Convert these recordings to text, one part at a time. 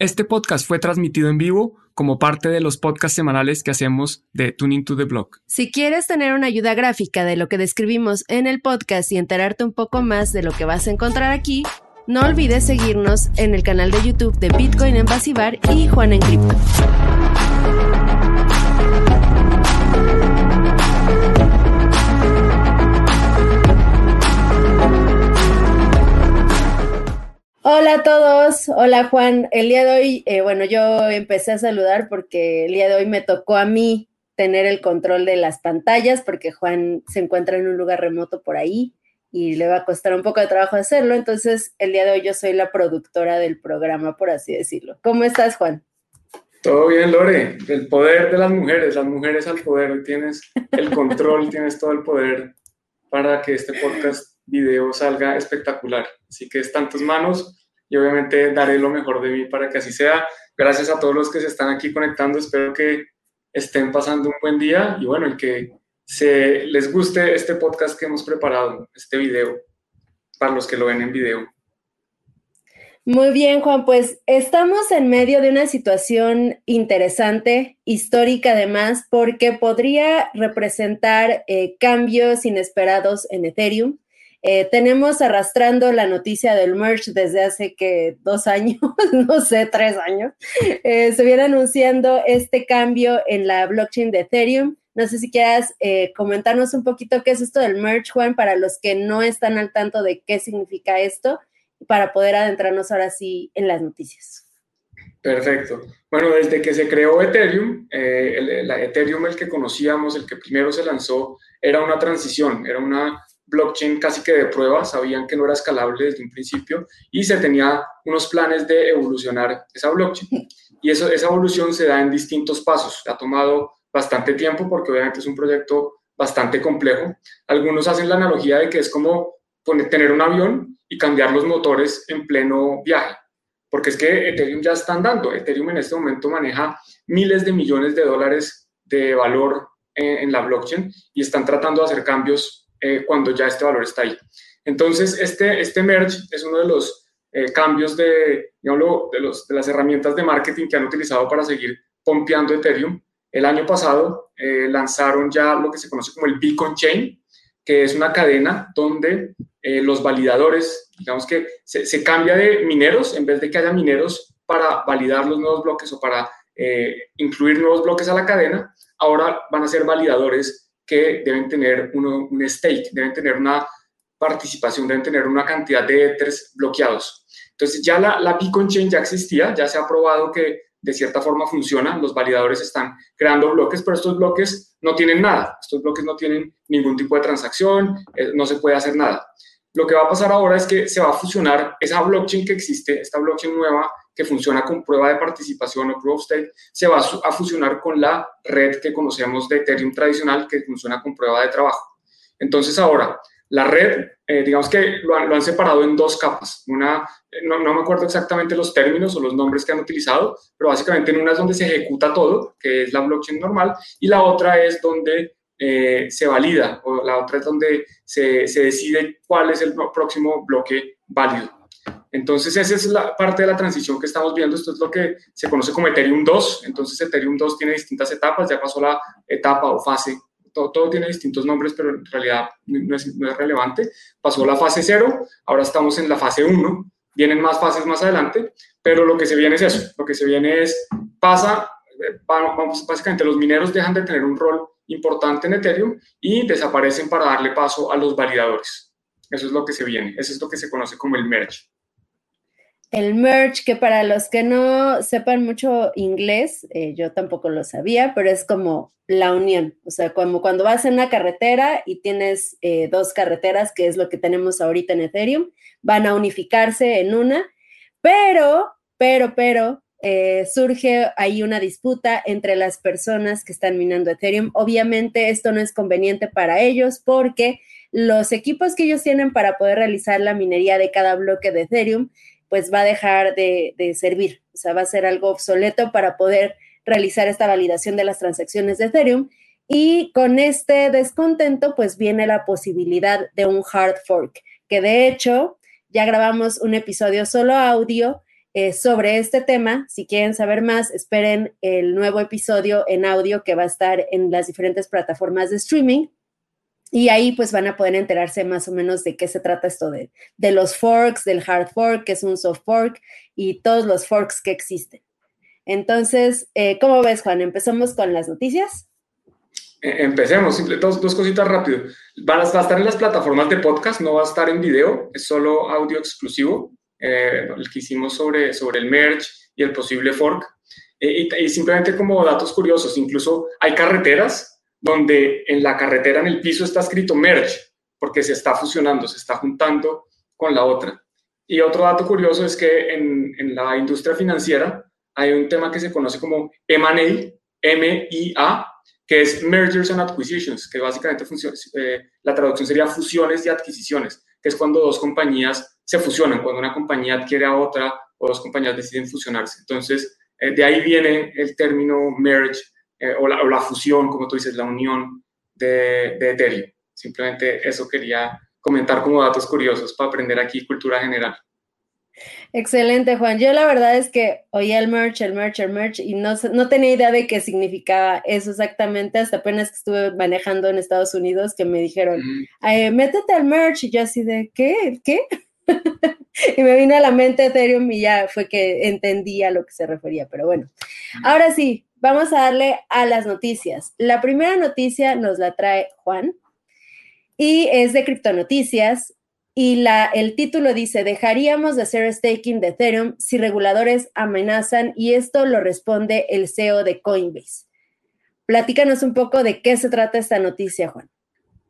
Este podcast fue transmitido en vivo como parte de los podcasts semanales que hacemos de Tuning to the Blog. Si quieres tener una ayuda gráfica de lo que describimos en el podcast y enterarte un poco más de lo que vas a encontrar aquí, no olvides seguirnos en el canal de YouTube de Bitcoin en Basibar y Juan en Cripto. Hola a todos, hola Juan. El día de hoy, eh, bueno, yo empecé a saludar porque el día de hoy me tocó a mí tener el control de las pantallas porque Juan se encuentra en un lugar remoto por ahí y le va a costar un poco de trabajo hacerlo. Entonces, el día de hoy yo soy la productora del programa, por así decirlo. ¿Cómo estás, Juan? Todo bien, Lore. El poder de las mujeres, las mujeres al poder. Hoy tienes el control, tienes todo el poder para que este podcast video salga espectacular. Así que está en tus manos y obviamente daré lo mejor de mí para que así sea. Gracias a todos los que se están aquí conectando, espero que estén pasando un buen día y bueno, el que se les guste este podcast que hemos preparado, este video, para los que lo ven en video. Muy bien, Juan, pues estamos en medio de una situación interesante, histórica además, porque podría representar eh, cambios inesperados en Ethereum. Eh, tenemos arrastrando la noticia del merge desde hace que dos años, no sé, tres años. Eh, se viene anunciando este cambio en la blockchain de Ethereum. No sé si quieras eh, comentarnos un poquito qué es esto del merge, Juan, para los que no están al tanto de qué significa esto, para poder adentrarnos ahora sí en las noticias. Perfecto. Bueno, desde que se creó Ethereum, el, Ethereum, el que conocíamos, el que primero se lanzó, era una transición, era una blockchain casi que de prueba, sabían que no era escalable desde un principio y se tenía unos planes de evolucionar esa blockchain. Y eso, esa evolución se da en distintos pasos. Ha tomado bastante tiempo porque obviamente es un proyecto bastante complejo. Algunos hacen la analogía de que es como tener un avión y cambiar los motores en pleno viaje. Porque es que Ethereum ya está andando. Ethereum en este momento maneja miles de millones de dólares de valor en, en la blockchain y están tratando de hacer cambios eh, cuando ya este valor está ahí. Entonces, este, este merge es uno de los eh, cambios de, de, los, de las herramientas de marketing que han utilizado para seguir pompeando Ethereum. El año pasado eh, lanzaron ya lo que se conoce como el Beacon Chain, que es una cadena donde los validadores, digamos que se, se, cambia de mineros, en vez de que haya mineros para validar los nuevos bloques o para incluir nuevos bloques a la cadena, ahora van a ser validadores que deben tener un stake, deben tener una participación, deben tener una cantidad de ethers bloqueados. Entonces ya la, la Beacon Chain ya existía, ya se ha probado que de cierta forma funciona, los validadores están creando bloques, pero estos bloques no tienen nada, estos bloques no tienen ningún tipo de transacción, eh, no se puede hacer nada. Lo que va a pasar ahora es que se va a fusionar esa blockchain que existe, esta blockchain nueva que funciona con prueba de participación o proof of stake, se va a fusionar con la red que conocemos de Ethereum tradicional que funciona con prueba de trabajo. Entonces ahora, la red, eh, digamos que lo han, separado en dos capas. Una, no, no, me acuerdo exactamente los términos o los nombres que han utilizado, pero básicamente en una es donde se ejecuta todo, que es la blockchain normal, y la otra es donde eh, se valida, o la otra es donde se, se decide cuál es el próximo bloque válido. Entonces, esa es la parte de la transición que estamos viendo. Esto es lo que se conoce como Ethereum 2. Entonces, Ethereum 2 tiene distintas etapas, ya pasó la etapa o fase. Todo, tiene distintos nombres, pero en realidad no es, no es, relevante. Pasó la fase 0, ahora estamos en la fase 1. Vienen más fases más adelante, pero lo que se viene es eso. Lo que se viene es, pasa, vamos, básicamente los mineros dejan de tener un rol importante en Ethereum y desaparecen para darle paso a los validadores. Eso es lo que se viene. Eso es lo que se conoce como el merge el merge, que para los que no sepan mucho inglés, eh, yo tampoco lo sabía, pero es como la unión, o sea, como cuando vas en una carretera y tienes eh, dos carreteras, que es lo que tenemos ahorita en Ethereum, van a unificarse en una, pero, pero, pero, eh, surge ahí una disputa entre las personas que están minando Ethereum. Obviamente esto no es conveniente para ellos porque los equipos que ellos tienen para poder realizar la minería de cada bloque de Ethereum pues va a dejar de, servir, o sea, va a ser algo obsoleto para poder realizar esta validación de las transacciones de Ethereum. Y con este descontento, pues viene la posibilidad de un hard fork, que de hecho ya grabamos un episodio solo audio eh, sobre este tema. Si quieren saber más, esperen el nuevo episodio en audio que va a estar en las diferentes plataformas de streaming. Y ahí pues van a poder enterarse más o menos de qué se trata esto de, de los forks, del hard fork, que es un soft fork, y todos los forks que existen. Entonces, eh, ¿cómo ves, Juan? ¿Empezamos con las noticias? Eh, empecemos, dos, cositas rápido. Va a, estar en las plataformas de podcast, no va a estar en video, es solo audio exclusivo, eh, el que hicimos sobre, sobre el merge y el posible fork. y, y, simplemente como datos curiosos, incluso hay carreteras donde en la carretera, en el piso, está escrito merge, porque se está fusionando, se está juntando con la otra. Y otro dato curioso es que en, la industria financiera, hay un tema que se conoce como M&A, M-I-A, que es Mergers and Acquisitions, que básicamente eh, la traducción sería fusiones y adquisiciones, que es cuando dos compañías se fusionan, cuando una compañía adquiere a otra o dos compañías deciden fusionarse. Entonces, eh, de ahí viene el término merge eh, o, la, fusión, como tú dices, la unión de, de Ethereum. Simplemente eso quería comentar como datos curiosos para aprender aquí cultura general. Excelente, Juan. Yo la verdad es que oía el merch, el merch, el merch y no, no tenía idea de qué significaba eso exactamente hasta apenas que estuve manejando en Estados Unidos que me dijeron, métete al merch y yo así de, ¿qué? ¿Qué? y me vino a la mente Ethereum y ya fue que entendí a lo que se refería, pero bueno. Ahora sí, vamos a darle a las noticias. La primera noticia nos la trae Juan y es de Criptonoticias y la, el título dice, dejaríamos de hacer staking de Ethereum si reguladores amenazan y esto lo responde el CEO de Coinbase. Platícanos un poco de qué se trata esta noticia, Juan.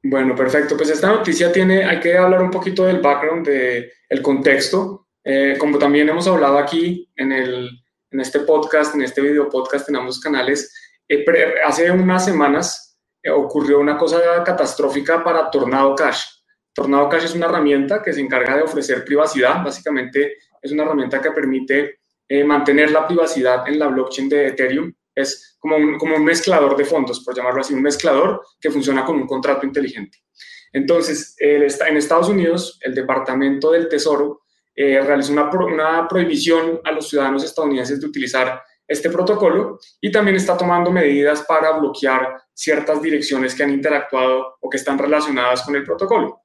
Bueno, perfecto. Pues esta noticia tiene, hay que hablar un poquito del background, del el contexto. Eh, como también hemos hablado aquí en, el, en este podcast, en este video podcast en ambos canales, eh, hace unas semanas eh, ocurrió una cosa catastrófica para Tornado Cash. Tornado Cash es una herramienta que se encarga de ofrecer privacidad. Básicamente es una herramienta que permite eh, mantener la privacidad en la blockchain de Ethereum. Es como un, como un mezclador de fondos, por llamarlo así, un mezclador que funciona con un contrato inteligente. Entonces, en Estados Unidos, el Departamento del Tesoro eh, realizó una, prohibición a los ciudadanos estadounidenses de utilizar este protocolo y también está tomando medidas para bloquear ciertas direcciones que han interactuado o que están relacionadas con el protocolo.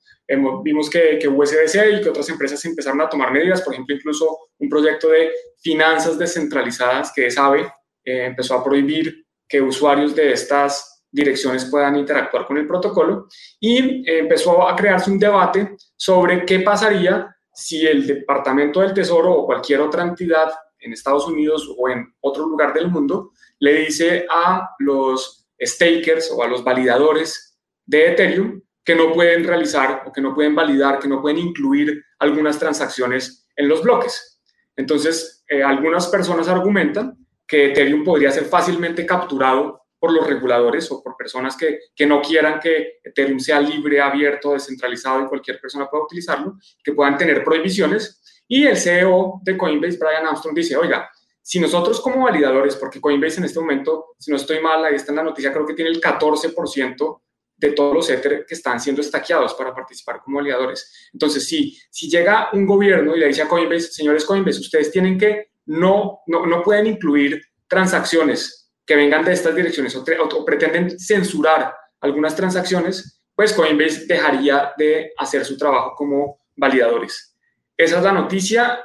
Vimos que, que USDC y que otras empresas empezaron a tomar medidas, por ejemplo, incluso un proyecto de finanzas descentralizadas que es AVE eh, empezó a prohibir que usuarios de estas direcciones puedan interactuar con el protocolo y eh, empezó a crearse un debate sobre qué pasaría si el Departamento del Tesoro o cualquier otra entidad en Estados Unidos o en otro lugar del mundo le dice a los stakers o a los validadores de Ethereum que no pueden realizar o que no pueden validar, que no pueden incluir algunas transacciones en los bloques. Entonces, eh, algunas personas argumentan que Ethereum podría ser fácilmente capturado por los reguladores o por personas que, que, no quieran que Ethereum sea libre, abierto, descentralizado y cualquier persona pueda utilizarlo, que puedan tener prohibiciones. Y el CEO de Coinbase, Brian Armstrong, dice, oiga, si nosotros como validadores, porque Coinbase en este momento, si no estoy mal, ahí está en la noticia, creo que tiene el 14% de todos los Ether que están siendo estaqueados para participar como aliadores. Entonces, si, si llega un gobierno y le dice a Coinbase, señores Coinbase, ustedes tienen que, no, no, no pueden incluir transacciones que vengan de estas direcciones o, pretenden censurar algunas transacciones, pues Coinbase dejaría de hacer su trabajo como validadores. Esa es la noticia.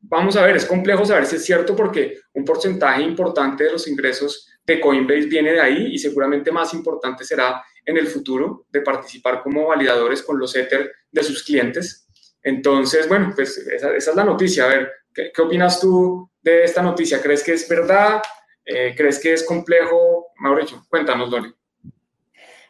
Vamos a ver, es complejo saber si es cierto porque un porcentaje importante de los ingresos de Coinbase viene de ahí y seguramente más importante será en el futuro de participar como validadores con los Ether de sus clientes. Entonces, bueno, pues esa, es la noticia. A ver, ¿qué, opinas tú de esta noticia? ¿Crees que es verdad? Eh, ¿Crees que es complejo? Mauricio, cuéntanos, Loli.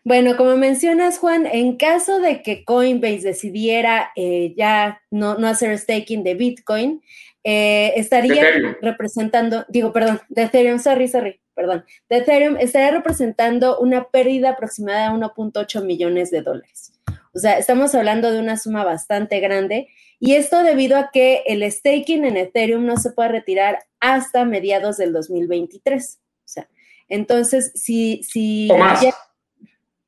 Bueno, como mencionas, Juan, en caso de que Coinbase decidiera eh, ya no, no, hacer staking de Bitcoin, eh, estaría representando, digo, perdón, de Ethereum, sorry, sorry, perdón, de Ethereum estaría representando una pérdida aproximada de 1.8 millones de dólares. O sea, estamos hablando de una suma bastante grande y esto debido a que el staking en Ethereum no se puede retirar hasta mediados del 2023. O sea, entonces, si... si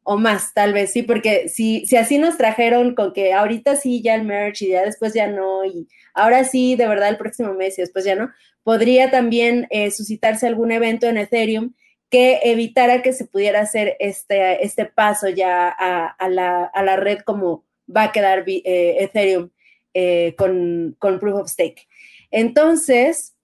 o más, tal vez, sí, porque si, si así nos trajeron con que ahorita sí ya el merch y ya después ya no, y ahora sí, de verdad, el próximo mes y después ya no, podría también eh, suscitarse algún evento en Ethereum que evitara que se pudiera hacer este, este paso ya a, la, red como va a quedar eh, Ethereum eh, con, con, Proof of Stake. Entonces,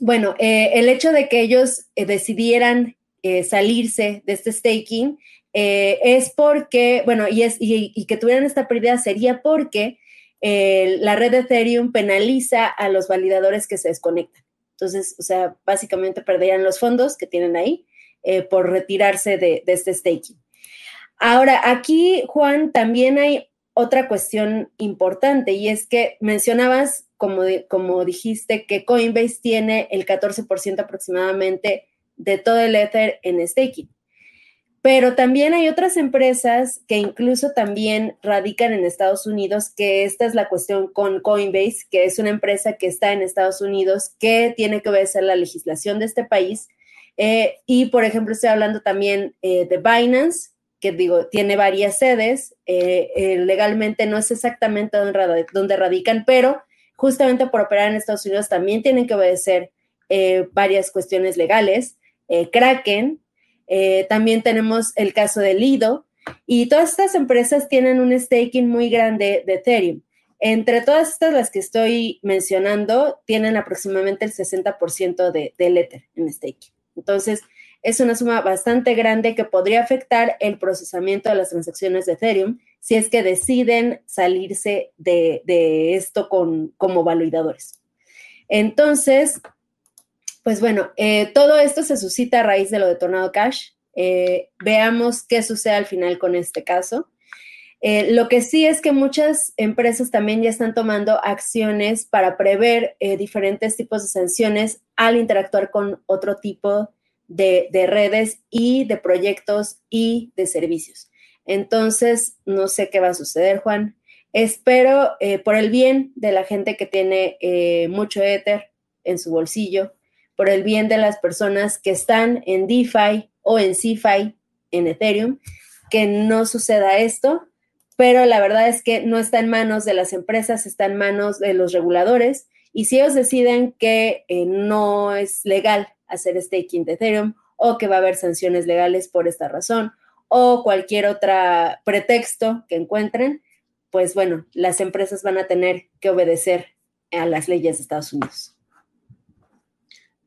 bueno, el hecho de que ellos decidieran salirse de este staking, eh, es porque, bueno, y, que tuvieran esta pérdida sería porque eh, la red de Ethereum penaliza a los validadores que se desconectan. Entonces, o sea, básicamente perderían los fondos que tienen ahí eh, por retirarse de, este staking. Ahora, aquí, Juan, también hay otra cuestión importante y es que mencionabas, como, como dijiste, que Coinbase tiene el 14% aproximadamente de todo el Ether en staking. Pero también hay otras empresas que incluso también radican en Estados Unidos, que esta es la cuestión con Coinbase, que es una empresa que está en Estados Unidos, que tiene que obedecer la legislación de este país. Eh, y, por ejemplo, estoy hablando también eh, de Binance, que digo, tiene varias sedes. Eh, legalmente no es exactamente donde, radican, pero justamente por operar en Estados Unidos también tienen que obedecer varias cuestiones legales. Kraken, eh, también tenemos el caso de Lido y todas estas empresas tienen un staking muy grande de Ethereum. Entre todas estas, las que estoy mencionando, tienen aproximadamente el 60% de, Ether en staking. Entonces, es una suma bastante grande que podría afectar el procesamiento de las transacciones de Ethereum si es que deciden salirse de, esto con, como validadores. Entonces, pues bueno, eh, todo esto se suscita a raíz de lo de Tornado Cash. Eh, veamos qué sucede al final con este caso. Eh, lo que sí es que muchas empresas también ya están tomando acciones para prever diferentes tipos de sanciones al interactuar con otro tipo de, redes y de proyectos y de servicios. Entonces, no sé qué va a suceder, Juan. Espero por el bien de la gente que tiene mucho Ether en su bolsillo, por el bien de las personas que están en DeFi o en CeFi, en Ethereum, que no suceda esto, pero la verdad es que no está en manos de las empresas, está en manos de los reguladores. Y si ellos deciden que eh, no es legal hacer staking de Ethereum o que va a haber sanciones legales por esta razón o cualquier otro pretexto que encuentren, pues bueno, las empresas van a tener que obedecer a las leyes de Estados Unidos.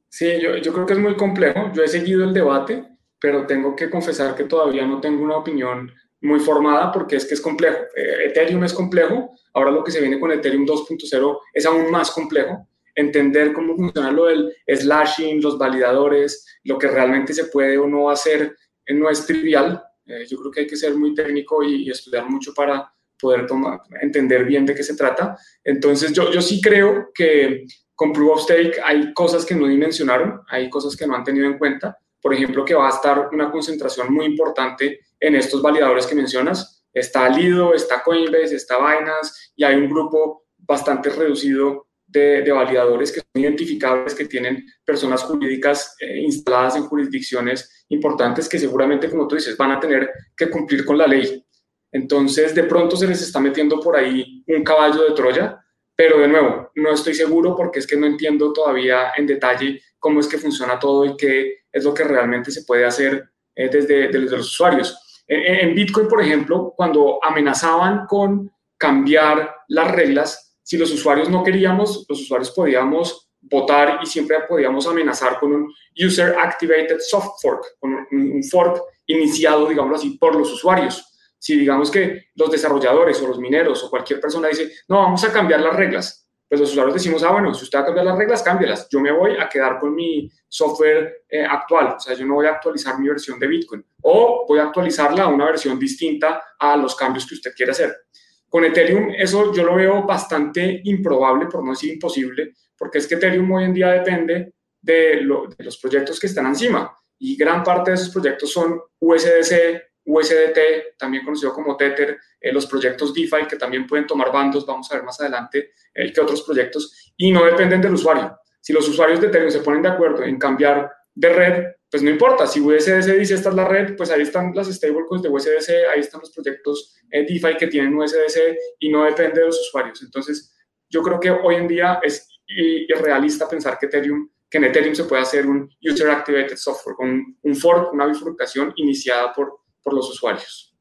Sí, yo, yo, creo que es muy complejo. Yo he seguido el debate, pero tengo que confesar que todavía no tengo una opinión muy formada porque es que es complejo. Eh, Ethereum es complejo. Ahora lo que se viene con Ethereum 2.0 es aún más complejo. Entender cómo funciona lo del slashing, los validadores, lo que realmente se puede o no hacer eh, no es trivial. Eh, yo creo que hay que ser muy técnico y, y estudiar mucho para poder tomar, entender bien de qué se trata. Entonces yo, yo sí creo que con Proof of Stake hay cosas que no dimensionaron, hay cosas que no han tenido en cuenta. Por ejemplo, que va a estar una concentración muy importante en estos validadores que mencionas. Está Lido, está Coinbase, está Binance y hay un grupo bastante reducido de, validadores que son identificables, que tienen personas jurídicas eh, instaladas en jurisdicciones importantes que seguramente, como tú dices, van a tener que cumplir con la ley. Entonces, de pronto se les está metiendo por ahí un caballo de Troya pero de nuevo, no estoy seguro porque es que no entiendo todavía en detalle cómo es que funciona todo y qué es lo que realmente se puede hacer eh, desde, desde, los usuarios. En, Bitcoin, por ejemplo, cuando amenazaban con cambiar las reglas, si los usuarios no queríamos, los usuarios podíamos votar y siempre podíamos amenazar con un User Activated Soft Fork, con un fork iniciado, digámoslo así, por los usuarios si digamos que los desarrolladores o los mineros o cualquier persona dice, no, vamos a cambiar las reglas, pues los usuarios decimos, ah, bueno, si usted va a cambiar las reglas, cámbialas. Yo me voy a quedar con mi software eh, actual, o sea, yo no voy a actualizar mi versión de Bitcoin o voy a actualizarla a una versión distinta a los cambios que usted quiere hacer. Con Ethereum eso yo lo veo bastante improbable, por no decir imposible, porque es que Ethereum hoy en día depende de, los proyectos que están encima y gran parte de esos proyectos son USDC, USDT, también conocido como Tether, eh, los proyectos DeFi que también pueden tomar bandos, vamos a ver más adelante eh, que otros proyectos, y no dependen del usuario. Si los usuarios de Ethereum se ponen de acuerdo en cambiar de red, pues no importa, si USDC dice esta es la red, pues ahí están las stablecoins de USDC, ahí están los proyectos DeFi que tienen USDC y no depende de los usuarios. Entonces, yo creo que hoy en día es irrealista pensar que Ethereum que en Ethereum se puede hacer un User Activated Software, un, un fork, una bifurcación iniciada por, por los usuarios.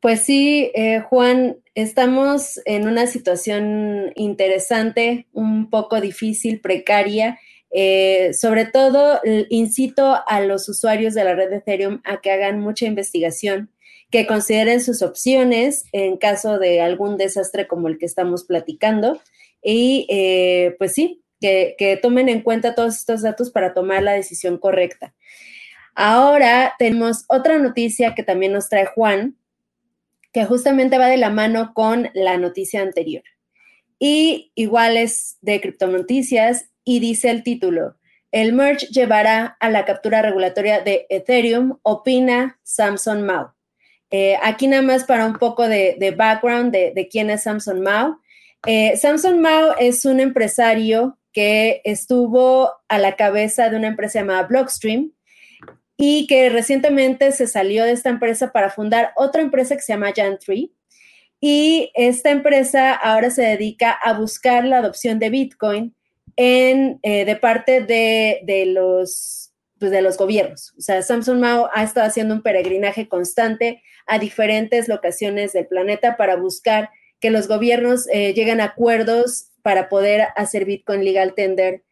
Pues sí, eh, Juan, estamos en una situación interesante, un poco difícil, precaria. Eh, sobre todo, incito a los usuarios de la red de Ethereum a que hagan mucha investigación, que consideren sus opciones en caso de algún desastre como el que estamos platicando. Y eh, pues sí, que, tomen en cuenta todos estos datos para tomar la decisión correcta. Ahora tenemos otra noticia que también nos trae Juan, que justamente va de la mano con la noticia anterior. Y igual es de criptonoticias y dice el título, el merge llevará a la captura regulatoria de Ethereum, opina Samson Mao. Eh, aquí nada más para un poco de, background de, quién es Samson Mao. Eh, Samson Mao es un empresario que estuvo a la cabeza de una empresa llamada Blockstream y que recientemente se salió de esta empresa para fundar otra empresa que se llama Jan3. Y esta empresa ahora se dedica a buscar la adopción de Bitcoin en, eh, de parte de, los, pues, de los gobiernos. O sea, Samsung Mao ha estado haciendo un peregrinaje constante a diferentes locaciones del planeta para buscar que los gobiernos eh, lleguen a acuerdos para poder hacer Bitcoin legal tender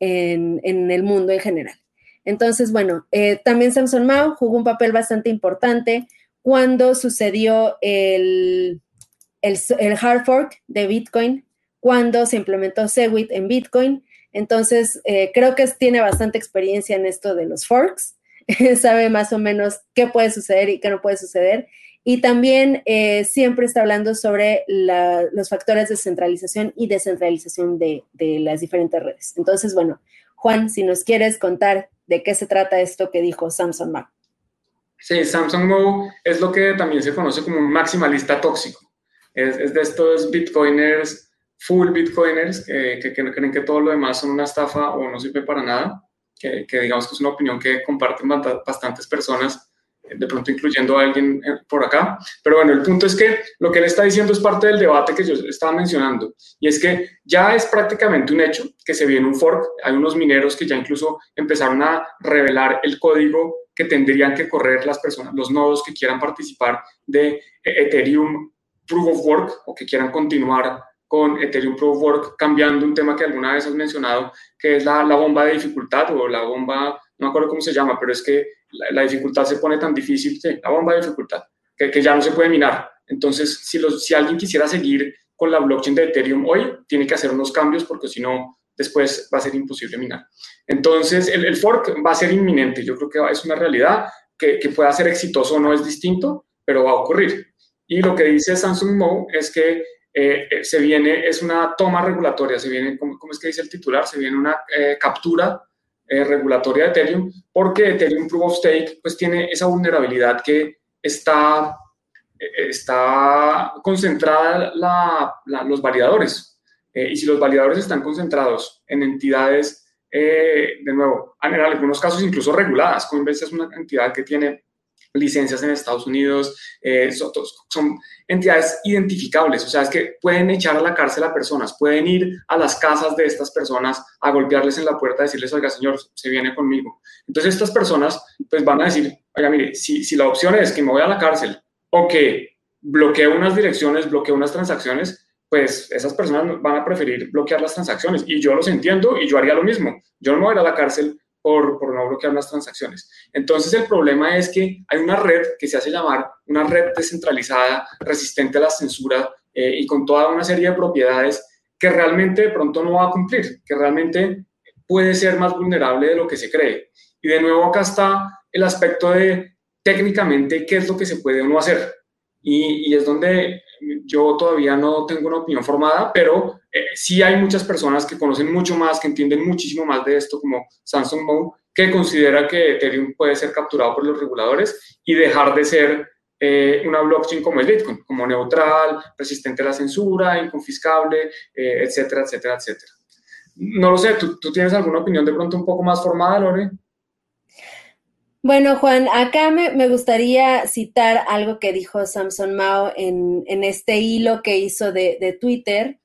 en, el mundo en general. Entonces, bueno, eh, también Samson Mao jugó un papel bastante importante cuando sucedió el, el, hard fork de Bitcoin, cuando se implementó Segwit en Bitcoin. Entonces, eh, creo que tiene bastante experiencia en esto de los forks, sabe más o menos qué puede suceder y qué no puede suceder. Y también eh, siempre está hablando sobre los factores de centralización y descentralización de, las diferentes redes. Entonces, bueno, Juan, si nos quieres contar de qué se trata esto que dijo Samsung Mao. Sí, Samsung Mao es lo que también se conoce como un maximalista tóxico. Es, de estos bitcoiners, full bitcoiners, que, que, creen que todo lo demás son una estafa o no sirve para nada, que, que digamos que es una opinión que comparten bastantes personas de pronto incluyendo a alguien eh, por acá. Pero bueno, el punto es que lo que él está diciendo es parte del debate que yo estaba mencionando, y es que ya es prácticamente un hecho que se viene un fork. Hay unos mineros que ya incluso empezaron a revelar el código que tendrían que correr las personas, los nodos que quieran participar de Ethereum Proof of Work o que quieran continuar con Ethereum Proof of Work, cambiando un tema que alguna vez has mencionado, que es la, la bomba de dificultad o la bomba, no me acuerdo cómo se llama, pero es que la, dificultad se pone tan difícil, la bomba de dificultad, que, que, ya no se puede minar. Entonces, si, los, si alguien quisiera seguir con la blockchain de Ethereum hoy, tiene que hacer unos cambios porque si no, después va a ser imposible minar. Entonces, el, el, fork va a ser inminente. Yo creo que es una realidad que, que pueda ser exitoso o no es distinto, pero va a ocurrir. Y lo que dice Samsung Mo es que eh, eh, se viene, es una toma regulatoria, se viene, ¿cómo, cómo es que dice el titular? Se viene una eh, captura eh, regulatoria de Ethereum, porque Ethereum Proof of Stake pues tiene esa vulnerabilidad que está, eh, está concentrada la, los validadores. Y si los validadores están concentrados en entidades, de nuevo, en algunos casos incluso reguladas, Coinbase es una entidad que tiene licencias en Estados Unidos, eh, son, entidades identificables, o sea, es que pueden echar a la cárcel a personas, pueden ir a las casas de estas personas a golpearles en la puerta, decirles, oiga, señor, se viene conmigo. Entonces estas personas pues van a decir, oiga, mire, si, la opción es que me voy a la cárcel o que bloqueo unas direcciones, bloqueo unas transacciones, pues esas personas van a preferir bloquear las transacciones. Y yo los entiendo y yo haría lo mismo. Yo no me voy a, a la cárcel por, por, no bloquear las transacciones. Entonces el problema es que hay una red que se hace llamar una red descentralizada, resistente a la censura eh, y con toda una serie de propiedades que realmente de pronto no va a cumplir, que realmente puede ser más vulnerable de lo que se cree. Y de nuevo acá está el aspecto de técnicamente qué es lo que se puede o no hacer. Y, y es donde yo todavía no tengo una opinión formada, pero eh, sí hay muchas personas que conocen mucho más, que entienden muchísimo más de esto, como Samsung Mo, que considera que Ethereum puede ser capturado por los reguladores y dejar de ser eh, una blockchain como el Bitcoin, como neutral, resistente a la censura, inconfiscable, eh, etcétera, etcétera, etcétera. No lo sé, ¿tú, ¿tú, tienes alguna opinión de pronto un poco más formada, Lore? Bueno, Juan, acá me, gustaría citar algo que dijo Samson Mao en, este hilo que hizo de, Twitter.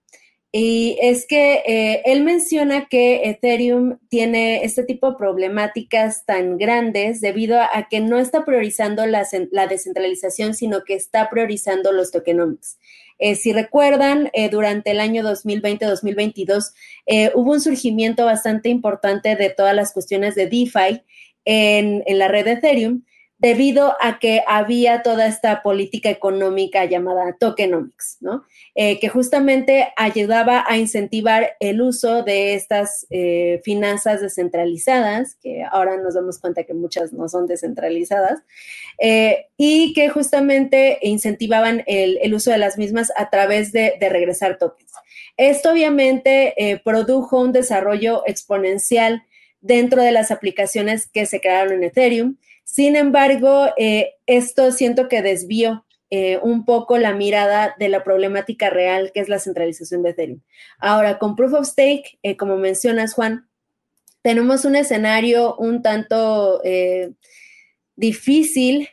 Y es que eh, él menciona que Ethereum tiene este tipo de problemáticas tan grandes debido a, que no está priorizando la, descentralización, sino que está priorizando los tokenomics. Eh, si recuerdan, eh, durante el año 2020-2022 hubo un surgimiento bastante importante de todas las cuestiones de DeFi en, la red de Ethereum debido a que había toda esta política económica llamada tokenomics, ¿no? Eh, que justamente ayudaba a incentivar el uso de estas eh, finanzas descentralizadas, que ahora nos damos cuenta que muchas no son descentralizadas, eh, y que justamente incentivaban el, uso de las mismas a través de, de regresar tokens. Esto obviamente produjo un desarrollo exponencial dentro de las aplicaciones que se crearon en Ethereum. Sin embargo, eh, esto siento que desvió eh, un poco la mirada de la problemática real que es la centralización de Ethereum. Ahora, con Proof of Stake, eh, como mencionas, Juan, tenemos un escenario un tanto difícil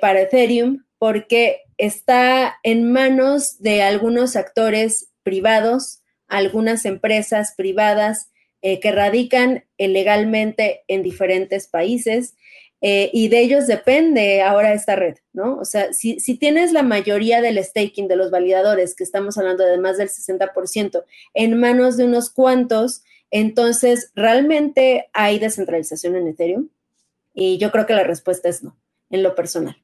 para Ethereum porque está en manos de algunos actores privados, algunas empresas privadas eh, que radican legalmente en diferentes países eh, y de ellos depende ahora esta red, ¿no? O sea, si, tienes la mayoría del staking de los validadores, que estamos hablando de más del 60%, en manos de unos cuantos, entonces, ¿realmente hay descentralización en Ethereum? Y yo creo que la respuesta es no, en lo personal.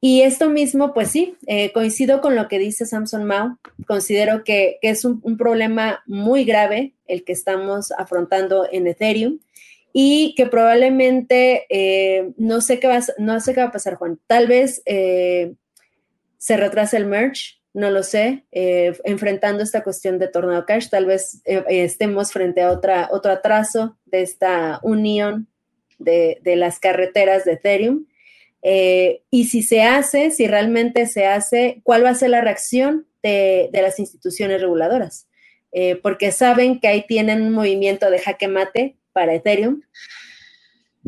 Y esto mismo, pues sí, eh, coincido con lo que dice Samson Mao. Considero que, es un, problema muy grave el que estamos afrontando en Ethereum y que probablemente eh, no, sé qué va, no sé qué va a pasar, Juan. Tal vez eh, se retrase el merge, no lo sé, enfrentando esta cuestión de Tornado Cash. Tal vez estemos frente a otra, otro atraso de esta unión de, de las carreteras de Ethereum. Eh, y si se hace, si realmente se hace, ¿cuál va a ser la reacción de, las instituciones reguladoras? Eh, porque saben que ahí tienen un movimiento de jaque mate para Ethereum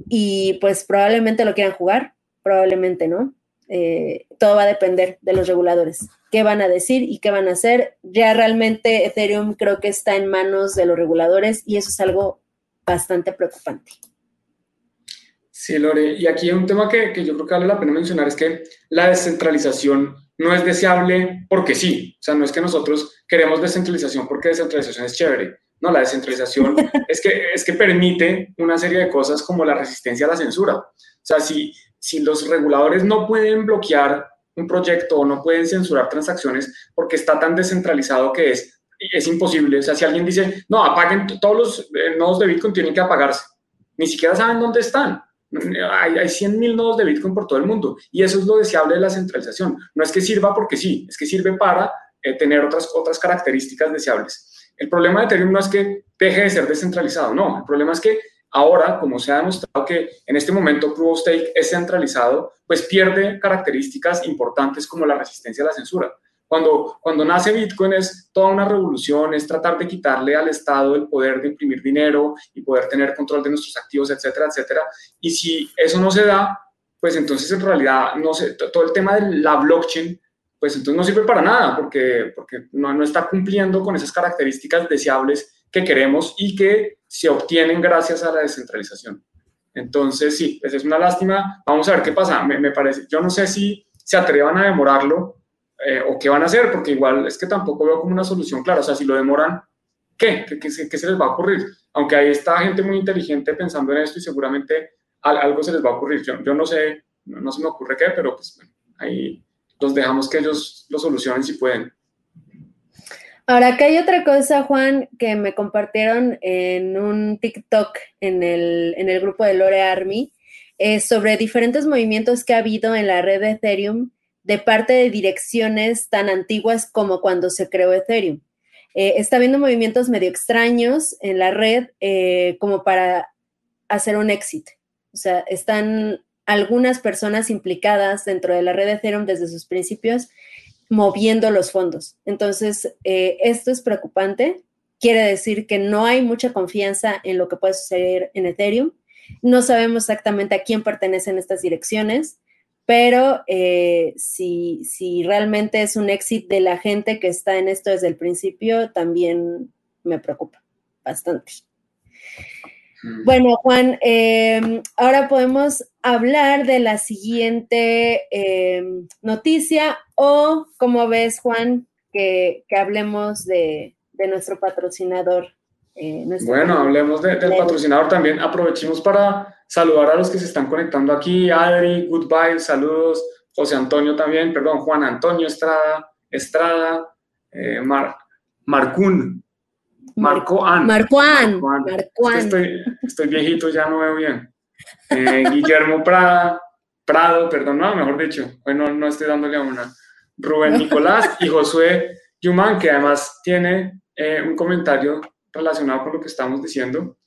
y pues probablemente lo quieran jugar, probablemente no. Eh, todo va a depender de los reguladores. ¿Qué van a decir y qué van a hacer? Ya realmente Ethereum creo que está en manos de los reguladores y eso es algo bastante preocupante. Sí, Lore, y aquí un tema que, que, yo creo que vale la pena mencionar, es que la descentralización no es deseable porque sí, o sea, no es que nosotros queremos descentralización porque descentralización es chévere, no, la descentralización es, que, es que permite una serie de cosas como la resistencia a la censura. O sea, si, si los reguladores no pueden bloquear un proyecto o no pueden censurar transacciones porque está tan descentralizado que es, es imposible. O sea, si alguien dice, no, apaguen todos los eh, nodos de Bitcoin, tienen que apagarse. Ni siquiera saben dónde están. Hay, hay 100.000 nodos de Bitcoin por todo el mundo y eso es lo deseable de la centralización. No es que sirva porque sí, es que sirve para eh, tener otras, otras características deseables. El problema de Ethereum no es que deje de ser descentralizado, no. El problema es que ahora, como se ha demostrado que en este momento Proof of Stake es centralizado, pues pierde características importantes como la resistencia a la censura. Cuando, cuando nace Bitcoin es toda una revolución, es tratar de quitarle al Estado el poder de imprimir dinero y poder tener control de nuestros activos, etcétera, etcétera. Y si eso no se da, pues entonces en realidad no sé, todo el tema de la blockchain, pues entonces no sirve para nada porque, porque no, no está cumpliendo con esas características deseables que queremos y que se obtienen gracias a la descentralización. Entonces, sí, pues es una lástima. Vamos a ver qué pasa. Me, me parece, yo no sé si se atrevan a demorarlo, eh, o qué van a hacer, porque igual es que tampoco veo como una solución clara. O sea, si lo demoran, ¿qué? ¿Qué, se les va a ocurrir? Aunque ahí está gente muy inteligente pensando en esto y seguramente algo se les va a ocurrir. Yo, yo no sé, no, se me ocurre qué, pero pues bueno, ahí los dejamos que ellos lo solucionen si pueden. Ahora, acá hay otra cosa, Juan, que me compartieron en un TikTok en el, en el grupo de Lore Army, sobre diferentes movimientos que ha habido en la red de Ethereum de parte de direcciones tan antiguas como cuando se creó Ethereum. Eh, está habiendo movimientos medio extraños en la red eh, como para hacer un éxito. O sea, están algunas personas implicadas dentro de la red de Ethereum desde sus principios moviendo los fondos. Entonces, eh, esto es preocupante. Quiere decir que no hay mucha confianza en lo que puede suceder en Ethereum No sabemos exactamente a quién pertenecen estas direcciones, pero eh, si, si realmente es un éxito de la gente que está en esto desde el principio, también me preocupa bastante. Bueno, Juan, em, ahora podemos hablar de la siguiente em, noticia o, como ves, Juan, que, hablemos de, nuestro patrocinador. Eh, bueno, hablemos del patrocinador también. Aprovechemos para saludar a los que se están conectando aquí. Adri, goodbye, saludos. José Antonio también, perdón, Juan Antonio Estrada, Estrada, eh, Mar, Marcún, Marcoan. Marcoan. Estoy, estoy, viejito, ya no veo bien. Eh, Guillermo Prada, Prado, perdón, no, mejor dicho, bueno, no estoy dándole a una. Rubén Nicolás y Josué Yuman, que además tiene eh, un comentario relacionado con lo que estamos diciendo.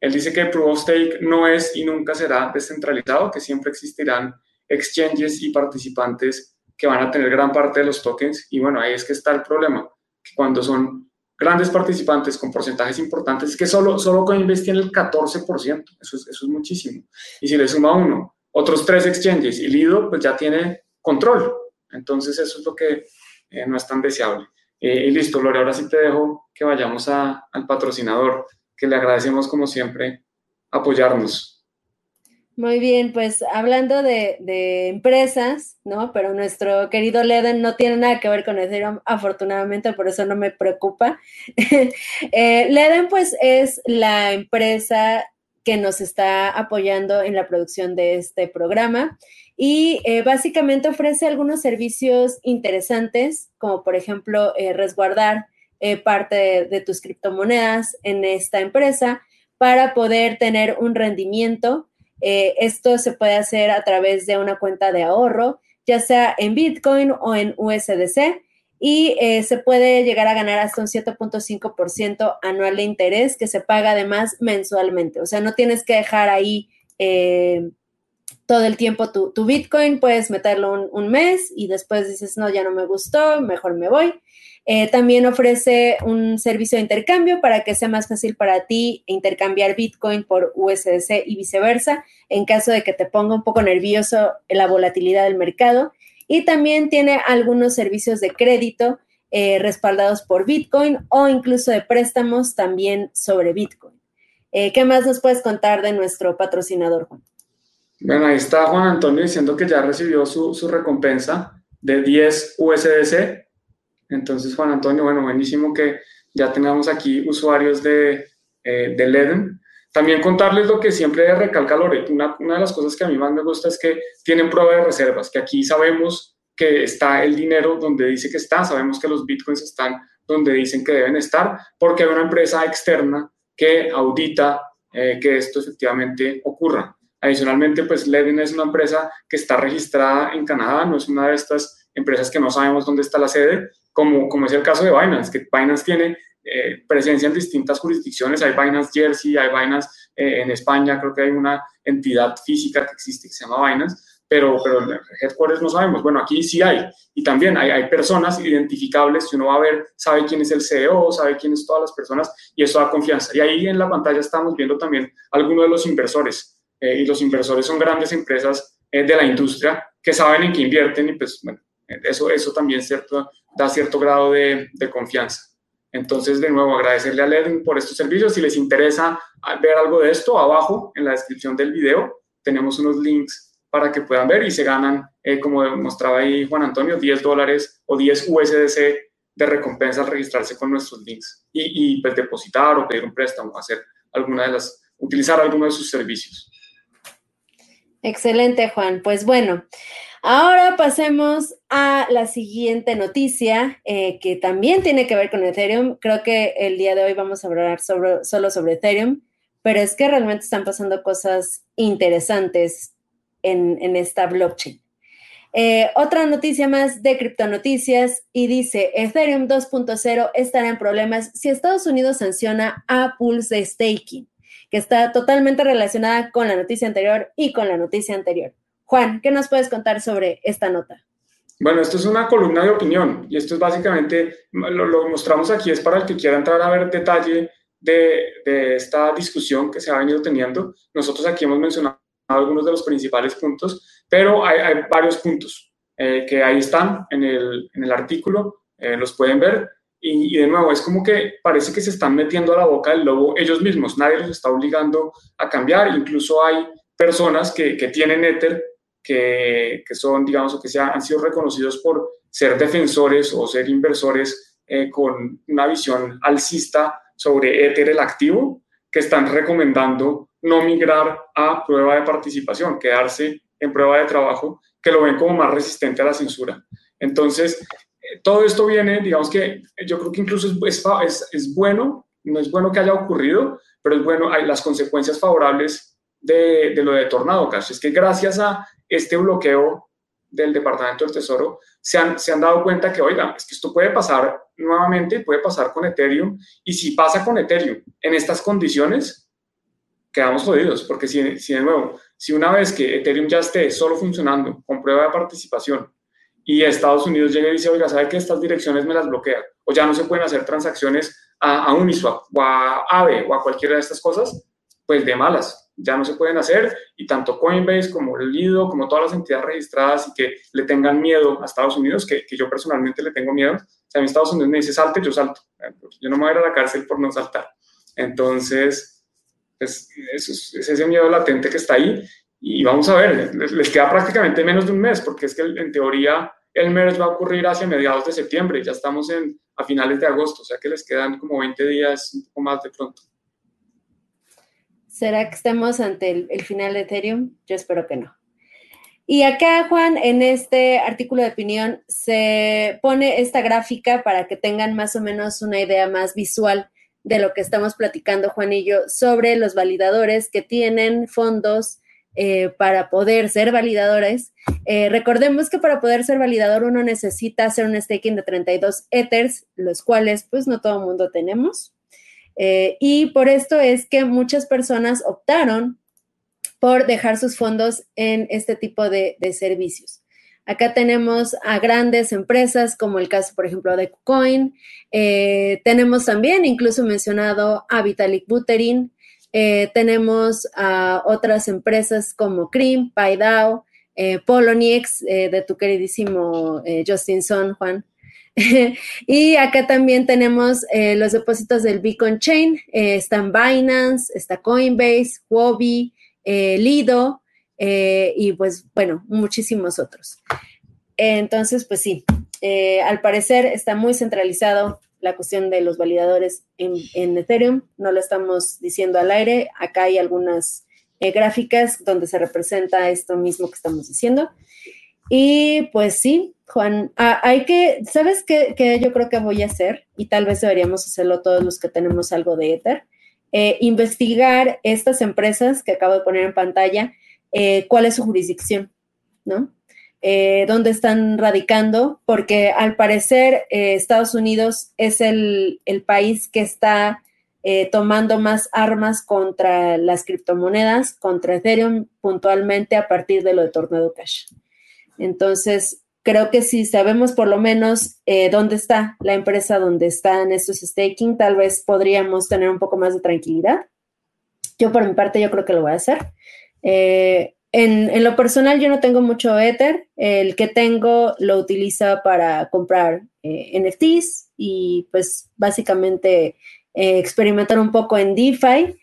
Él dice que Proof of Stake no es y nunca será descentralizado, que siempre existirán exchanges y participantes que van a tener gran parte de los tokens. Y bueno, ahí es que está el problema, que cuando son grandes participantes con porcentajes importantes, es que solo, solo Coinbase tiene el 14%, eso es, eso es muchísimo. Y si le suma uno, otros tres exchanges y Lido, pues ya tiene control. Entonces eso es lo que eh, no es tan deseable. Eh, y listo, Lore, ahora sí te dejo que vayamos a, al patrocinador, que le agradecemos como siempre apoyarnos. Muy bien, pues hablando de, empresas, ¿no? Pero nuestro querido Leden no tiene nada que ver con Ethereum, afortunadamente, por eso no me preocupa. eh, Leden, pues, es la empresa que nos está apoyando en la producción de este programa y eh, básicamente ofrece algunos servicios interesantes, como por ejemplo eh, resguardar parte de tus criptomonedas en esta empresa para poder tener un rendimiento eh, esto se puede hacer a través de una cuenta de ahorro, ya sea en Bitcoin o en USDC, y eh, se puede llegar a ganar hasta un 7.5% anual de interés que se paga además mensualmente. O sea, no tienes que dejar ahí eh, todo el tiempo tu, Bitcoin, puedes meterlo un, mes y después dices, no, ya no me gustó, mejor me voy. Eh, también ofrece un servicio de intercambio para que sea más fácil para ti intercambiar Bitcoin por USDC y viceversa, en caso de que te ponga un poco nervioso la volatilidad del mercado. Y también tiene algunos servicios de crédito eh, respaldados por Bitcoin o incluso de préstamos también sobre Bitcoin. Eh, ¿Qué más nos puedes contar de nuestro patrocinador, Juan? Bueno, ahí está Juan Antonio diciendo que ya recibió su, su recompensa de 10 USDC entonces, Juan Antonio, bueno, buenísimo que ya tengamos aquí usuarios de, eh, de Leden. También contarles lo que siempre recalca Loret. Una, una de las cosas que a mí más me gusta es que tienen prueba de reservas, que aquí sabemos que está el dinero donde dice que está, sabemos que los bitcoins están donde dicen que deben estar, porque hay una empresa externa que audita eh, que esto efectivamente ocurra. Adicionalmente, pues Leden es una empresa que está registrada en Canadá, no es una de estas empresas que no sabemos dónde está la sede, como, como es el caso de Binance, que Binance tiene eh, presencia en distintas jurisdicciones, hay Binance Jersey, hay Binance eh, en España, creo que hay una entidad física que existe que se llama Binance, pero, pero en headquarters no sabemos. Bueno, aquí sí hay. Y también hay, hay personas identificables que uno va a ver, sabe quién es el CEO, sabe quiénes son todas las personas y eso da confianza. Y ahí en la pantalla estamos viendo también algunos de los inversores. Eh, y los inversores son grandes empresas de la industria que saben en qué invierten y pues bueno, eso, eso también cierto, da cierto grado de, confianza. Entonces, de nuevo, agradecerle a Ledin por estos servicios. Si les interesa ver algo de esto, abajo en la descripción del video tenemos unos links para que puedan ver y se ganan, eh, como mostraba ahí Juan Antonio, 10 dólares o 10 USDC de recompensa al registrarse con nuestros links y, y pues depositar o pedir un préstamo, hacer alguna de las, utilizar alguno de sus servicios. Excelente, Juan. Pues bueno, Ahora pasemos a la siguiente noticia eh, que también tiene que ver con Ethereum. Creo que el día de hoy vamos a hablar sobre, solo sobre Ethereum, pero es que realmente están pasando cosas interesantes en, esta blockchain. Eh, otra noticia más de criptonoticias y dice, Ethereum 2.0 estará en problemas si Estados Unidos sanciona a pools de staking, que está totalmente relacionada con la noticia anterior y con la noticia anterior. Juan, ¿qué nos puedes contar sobre esta nota? Bueno, esto es una columna de opinión y esto es básicamente, lo, lo mostramos aquí, es para el que quiera entrar a ver detalle de, de, esta discusión que se ha venido teniendo. Nosotros aquí hemos mencionado algunos de los principales puntos, pero hay, hay varios puntos eh, que ahí están en el, en el artículo, eh, los pueden ver. Y, de nuevo, es como que parece que se están metiendo a la boca del lobo ellos mismos, nadie los está obligando a cambiar, incluso hay personas que, que tienen Ether, que, que, son, digamos, o que se han sido reconocidos por ser defensores o ser inversores eh, con una visión alcista sobre Ether, el activo, que están recomendando no migrar a prueba de participación, quedarse en prueba de trabajo, que lo ven como más resistente a la censura. Entonces, eh, todo esto viene, digamos que yo creo que incluso es, es, es, bueno, no es bueno que haya ocurrido, pero es bueno, hay las consecuencias favorables de, de lo de Tornado Cash. Es que gracias a este bloqueo del Departamento del Tesoro, se han, se han dado cuenta que, oiga, es que esto puede pasar nuevamente, puede pasar con Ethereum, y si pasa con Ethereum en estas condiciones, quedamos jodidos, porque si, si de nuevo, si una vez que Ethereum ya esté solo funcionando con prueba de participación y Estados Unidos llega y dice, oiga, ¿sabe que estas direcciones me las bloquea? O ya no se pueden hacer transacciones a, a Uniswap o a Aave o a cualquiera de estas cosas, pues de malas ya no se pueden hacer y tanto Coinbase como Lido, como todas las entidades registradas y que le tengan miedo a Estados Unidos, que, que yo personalmente le tengo miedo, o a mí Estados Unidos me dice salte, yo salto, yo no me voy a ir a la cárcel por no saltar. Entonces, pues, es, es ese miedo latente que está ahí y vamos a ver, les, les, queda prácticamente menos de un mes, porque es que en teoría el merge va a ocurrir hacia mediados de septiembre, ya estamos en, a finales de agosto, o sea que les quedan como 20 días, un poco más de pronto. ¿Será que estamos ante el, final de Ethereum? Yo espero que no. Y acá, Juan, en este artículo de opinión se pone esta gráfica para que tengan más o menos una idea más visual de lo que estamos platicando, Juan y yo, sobre los validadores que tienen fondos eh, para poder ser validadores. Eh, recordemos que para poder ser validador uno necesita hacer un staking de 32 Ethers, los cuales pues no todo el mundo tenemos. Eh, y por esto es que muchas personas optaron por dejar sus fondos en este tipo de, servicios. Acá tenemos a grandes empresas, como el caso, por ejemplo, de KuCoin. Eh, tenemos también, incluso mencionado, a Vitalik Buterin. Eh, tenemos a otras empresas como Cream, PayDAO, eh, Poloniex, de tu queridísimo Justin Son, Juan. y acá también tenemos eh, los depósitos del Beacon Chain. Eh, están Binance, está Coinbase, Huobi, eh, Lido y pues bueno, muchísimos otros. Entonces, pues sí, al parecer está muy centralizado la cuestión de los validadores en, en, Ethereum. No lo estamos diciendo al aire. Acá hay algunas gráficas donde se representa esto mismo que estamos diciendo. Y pues sí, Juan, ah, hay que, ¿sabes qué, qué, yo creo que voy a hacer? Y tal vez deberíamos hacerlo todos los que tenemos algo de Ether. Eh, investigar estas empresas que acabo de poner en pantalla, eh, cuál es su jurisdicción, ¿no? Eh, dónde están radicando, porque al parecer eh, Estados Unidos es el, país que está eh, tomando más armas contra las criptomonedas, contra Ethereum puntualmente a partir de lo de Tornado Cash. Entonces, creo que si sabemos por lo menos eh, dónde está la empresa donde están estos staking, tal vez podríamos tener un poco más de tranquilidad. Yo por mi parte, yo creo que lo voy a hacer. Eh, en, en, lo personal, yo no tengo mucho Ether. El que tengo lo utiliza para comprar eh, NFTs y pues básicamente experimentar un poco en DeFi.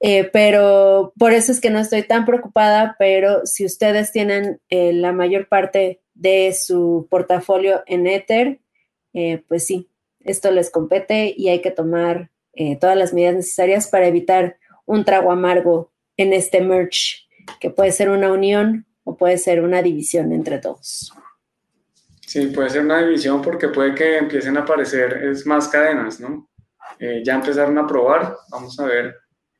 Eh, pero por eso es que no estoy tan preocupada, pero si ustedes tienen eh, la mayor parte de su portafolio en Ether, eh, pues sí, esto les compete y hay que tomar todas las medidas necesarias para evitar un trago amargo en este merge, que puede ser una unión o puede ser una división entre todos. Sí, puede ser una división porque puede que empiecen a aparecer más cadenas, ¿no? Ya empezaron a probar, vamos a ver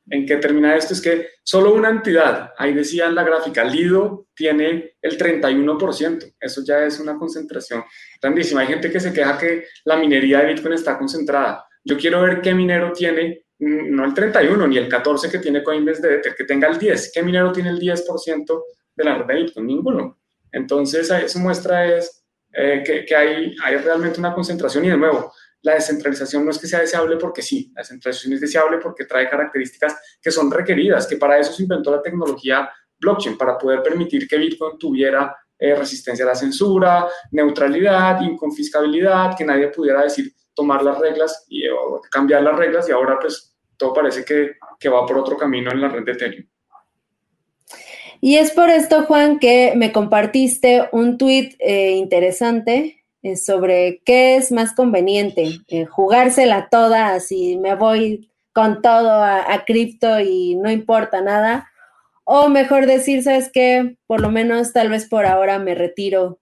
en qué termina esto es que solo una entidad, ahí decía en la gráfica, Lido tiene el 31%. Eso ya es una concentración grandísima. Hay gente que se queja que la minería de Bitcoin está concentrada. Yo quiero ver qué minero tiene, mm, no el 31 ni el 14 que tiene Coinbase de Ether, que tenga el 10. ¿Qué minero tiene el 10% de la red de Bitcoin? Ninguno. Entonces, eso muestra es eh, que, que hay, hay realmente una concentración y de nuevo, la descentralización no es que sea deseable porque sí, la descentralización es deseable porque trae características que son requeridas, que para eso se inventó la tecnología blockchain, para poder permitir que Bitcoin tuviera eh, resistencia a la censura, neutralidad, inconfiscabilidad, que nadie pudiera decir tomar las reglas y cambiar las reglas y ahora pues todo parece que, que va por otro camino en la red de Ethereum. Y es por esto, Juan, que me compartiste un tuit eh, interesante eh, sobre qué es más conveniente, eh, jugársela toda, así me voy con todo a, cripto y no importa nada, o mejor decir, sabes que por lo menos tal vez por ahora me retiro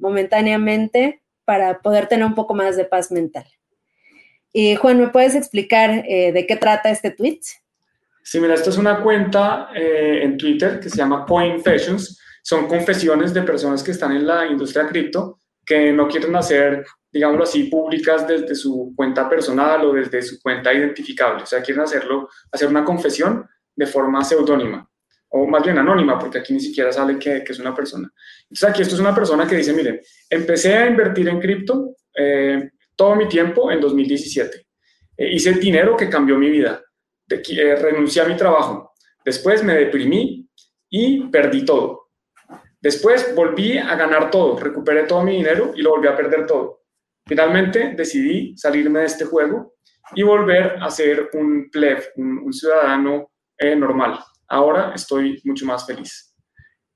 momentáneamente para poder tener un poco más de paz mental. Y Juan, ¿me puedes explicar de qué trata este tweet? Sí, mira, esto es una cuenta eh, en Twitter que se llama Confessions. Son confesiones de personas que están en la industria cripto que no quieren hacer, digámoslo así, públicas desde su cuenta personal o desde su cuenta identificable. O sea, quieren hacerlo, hacer una confesión de forma seudónima o más bien anónima, porque aquí ni siquiera sale que, es una persona. Entonces aquí esto es una persona que dice, miren, empecé a invertir en cripto eh, todo mi tiempo en 2017. Eh, hice el dinero que cambió mi vida eh, renuncié a mi trabajo. Después me deprimí y perdí todo. Después volví a ganar todo, recuperé todo mi dinero y lo volví a perder todo. Finalmente decidí salirme de este juego y volver a ser un pleb, un, ciudadano eh, normal. Ahora estoy mucho más feliz.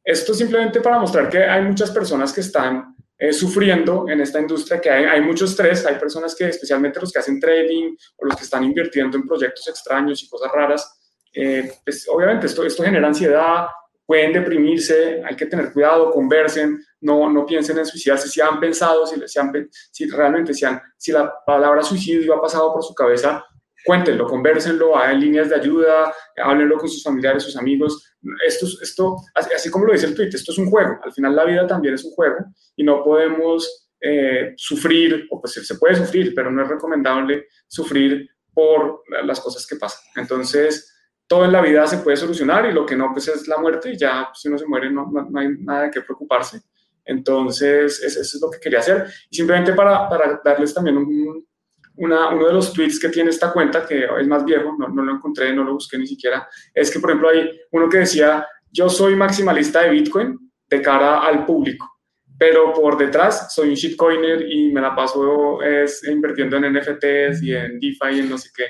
Esto simplemente para mostrar que hay muchas personas que están eh, sufriendo en esta industria, que hay, hay, mucho estrés, hay personas que, especialmente los que hacen trading o los que están invirtiendo en proyectos extraños y cosas raras, eh, pues obviamente esto, esto genera ansiedad, pueden deprimirse, hay que tener cuidado, conversen, no, no piensen en suicidarse, si han pensado, si, realmente si, han, si la palabra suicidio ha pasado por su cabeza, cuéntenlo, conversenlo, hagan líneas de ayuda, háblenlo con sus familiares, sus amigos. Esto, esto así, como lo dice el tweet, esto es un juego. Al final la vida también es un juego y no podemos eh, sufrir, o pues se puede sufrir, pero no es recomendable sufrir por las cosas que pasan. Entonces, todo en la vida se puede solucionar y lo que no, pues es la muerte y ya si uno se muere no, no, hay nada de qué preocuparse. Entonces, eso, es lo que quería hacer. Y simplemente para, para darles también un, uno de los tweets que tiene esta cuenta, que es más viejo, no, no, lo encontré, no lo busqué ni siquiera, es que, por ejemplo, hay uno que decía, yo soy maximalista de Bitcoin de cara al público, pero por detrás soy un shitcoiner y me la paso es, invirtiendo en NFTs y en DeFi y en no sé qué.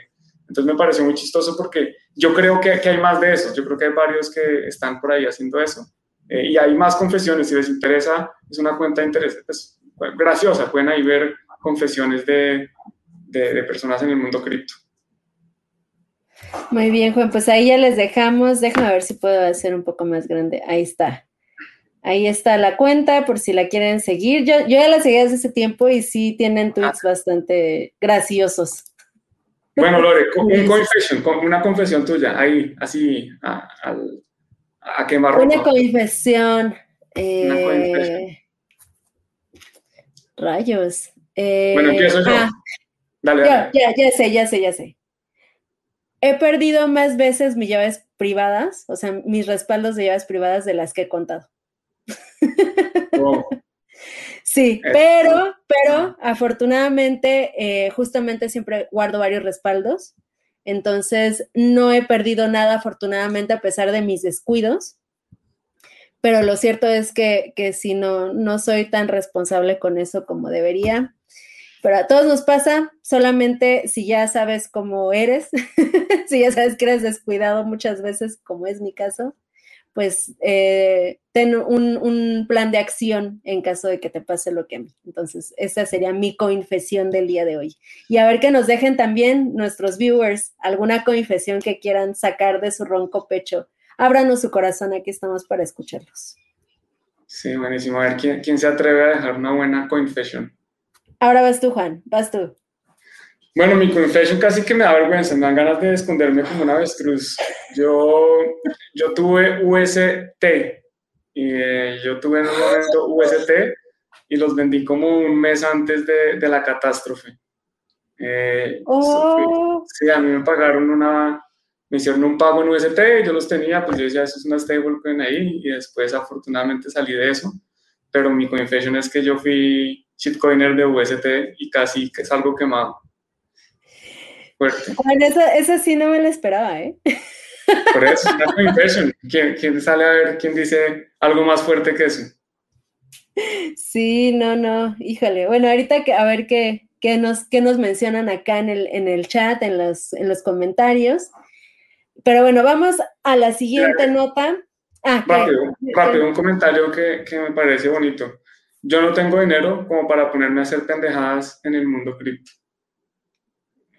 Entonces me pareció muy chistoso porque yo creo que, que hay más de eso, yo creo que hay varios que están por ahí haciendo eso. Eh, y hay más confesiones, si les interesa, es una cuenta interesante, pues, graciosa, pueden ahí ver confesiones de, de, personas en el mundo cripto. Muy bien, Juan, pues ahí ya les dejamos. Déjame ver si puedo hacer un poco más grande. Ahí está. Ahí está la cuenta por si la quieren seguir. Yo, yo ya la seguí desde ese tiempo y sí tienen tweets ah. bastante graciosos. Bueno, Lore, un confession, una confesión tuya, ahí, así, a, a, quemar Una confesión. Eh, rayos. Eh, bueno, empiezo yo. Ah, ya, ya, ya sé, ya sé, ya sé. He perdido más veces mis llaves privadas, o sea, mis respaldos de llaves privadas de las que he contado. Sí, pero, pero afortunadamente, eh, justamente siempre guardo varios respaldos. Entonces, no he perdido nada, afortunadamente, a pesar de mis descuidos. Pero lo cierto es que, que si no, no soy tan responsable con eso como debería. Pero a todos nos pasa, solamente si ya sabes cómo eres, si ya sabes que eres descuidado muchas veces, como es mi caso, pues eh, ten un, plan de acción en caso de que te pase lo que a mí. Entonces, esa sería mi confesión del día de hoy. Y a ver que nos dejen también nuestros viewers alguna confesión que quieran sacar de su ronco pecho. Ábranos su corazón, aquí estamos para escucharlos. Sí, buenísimo. A ver, ¿quién, quién se atreve a dejar una buena confesión? Ahora vas tú, Juan, vas tú. Bueno, mi confesión casi que me da vergüenza, me dan ganas de esconderme como una avestruz. Yo, yo tuve UST, y eh, yo tuve en un momento UST y los vendí como un mes antes de, de la catástrofe. Eh, oh. Sí, a mí me pagaron una, me hicieron un pago en UST, yo los tenía, pues yo decía, eso es una stablecoin ahí, y después afortunadamente salí de eso pero mi confession es que yo fui shitcoiner de UST y casi que salgo quemado. Fuerte. Bueno, eso, sí no me lo esperaba, ¿eh? Por eso, una confession. ¿Quién, ¿Quién sale a ver quién dice algo más fuerte que eso? Sí, no, no, híjole. Bueno, ahorita que, a ver qué, qué, nos, qué nos mencionan acá en el, en el chat, en los, en los comentarios. Pero bueno, vamos a la siguiente nota. Ah, rápido, rápido, un comentario que, que, me parece bonito. Yo no tengo dinero como para ponerme a hacer pendejadas en el mundo cripto.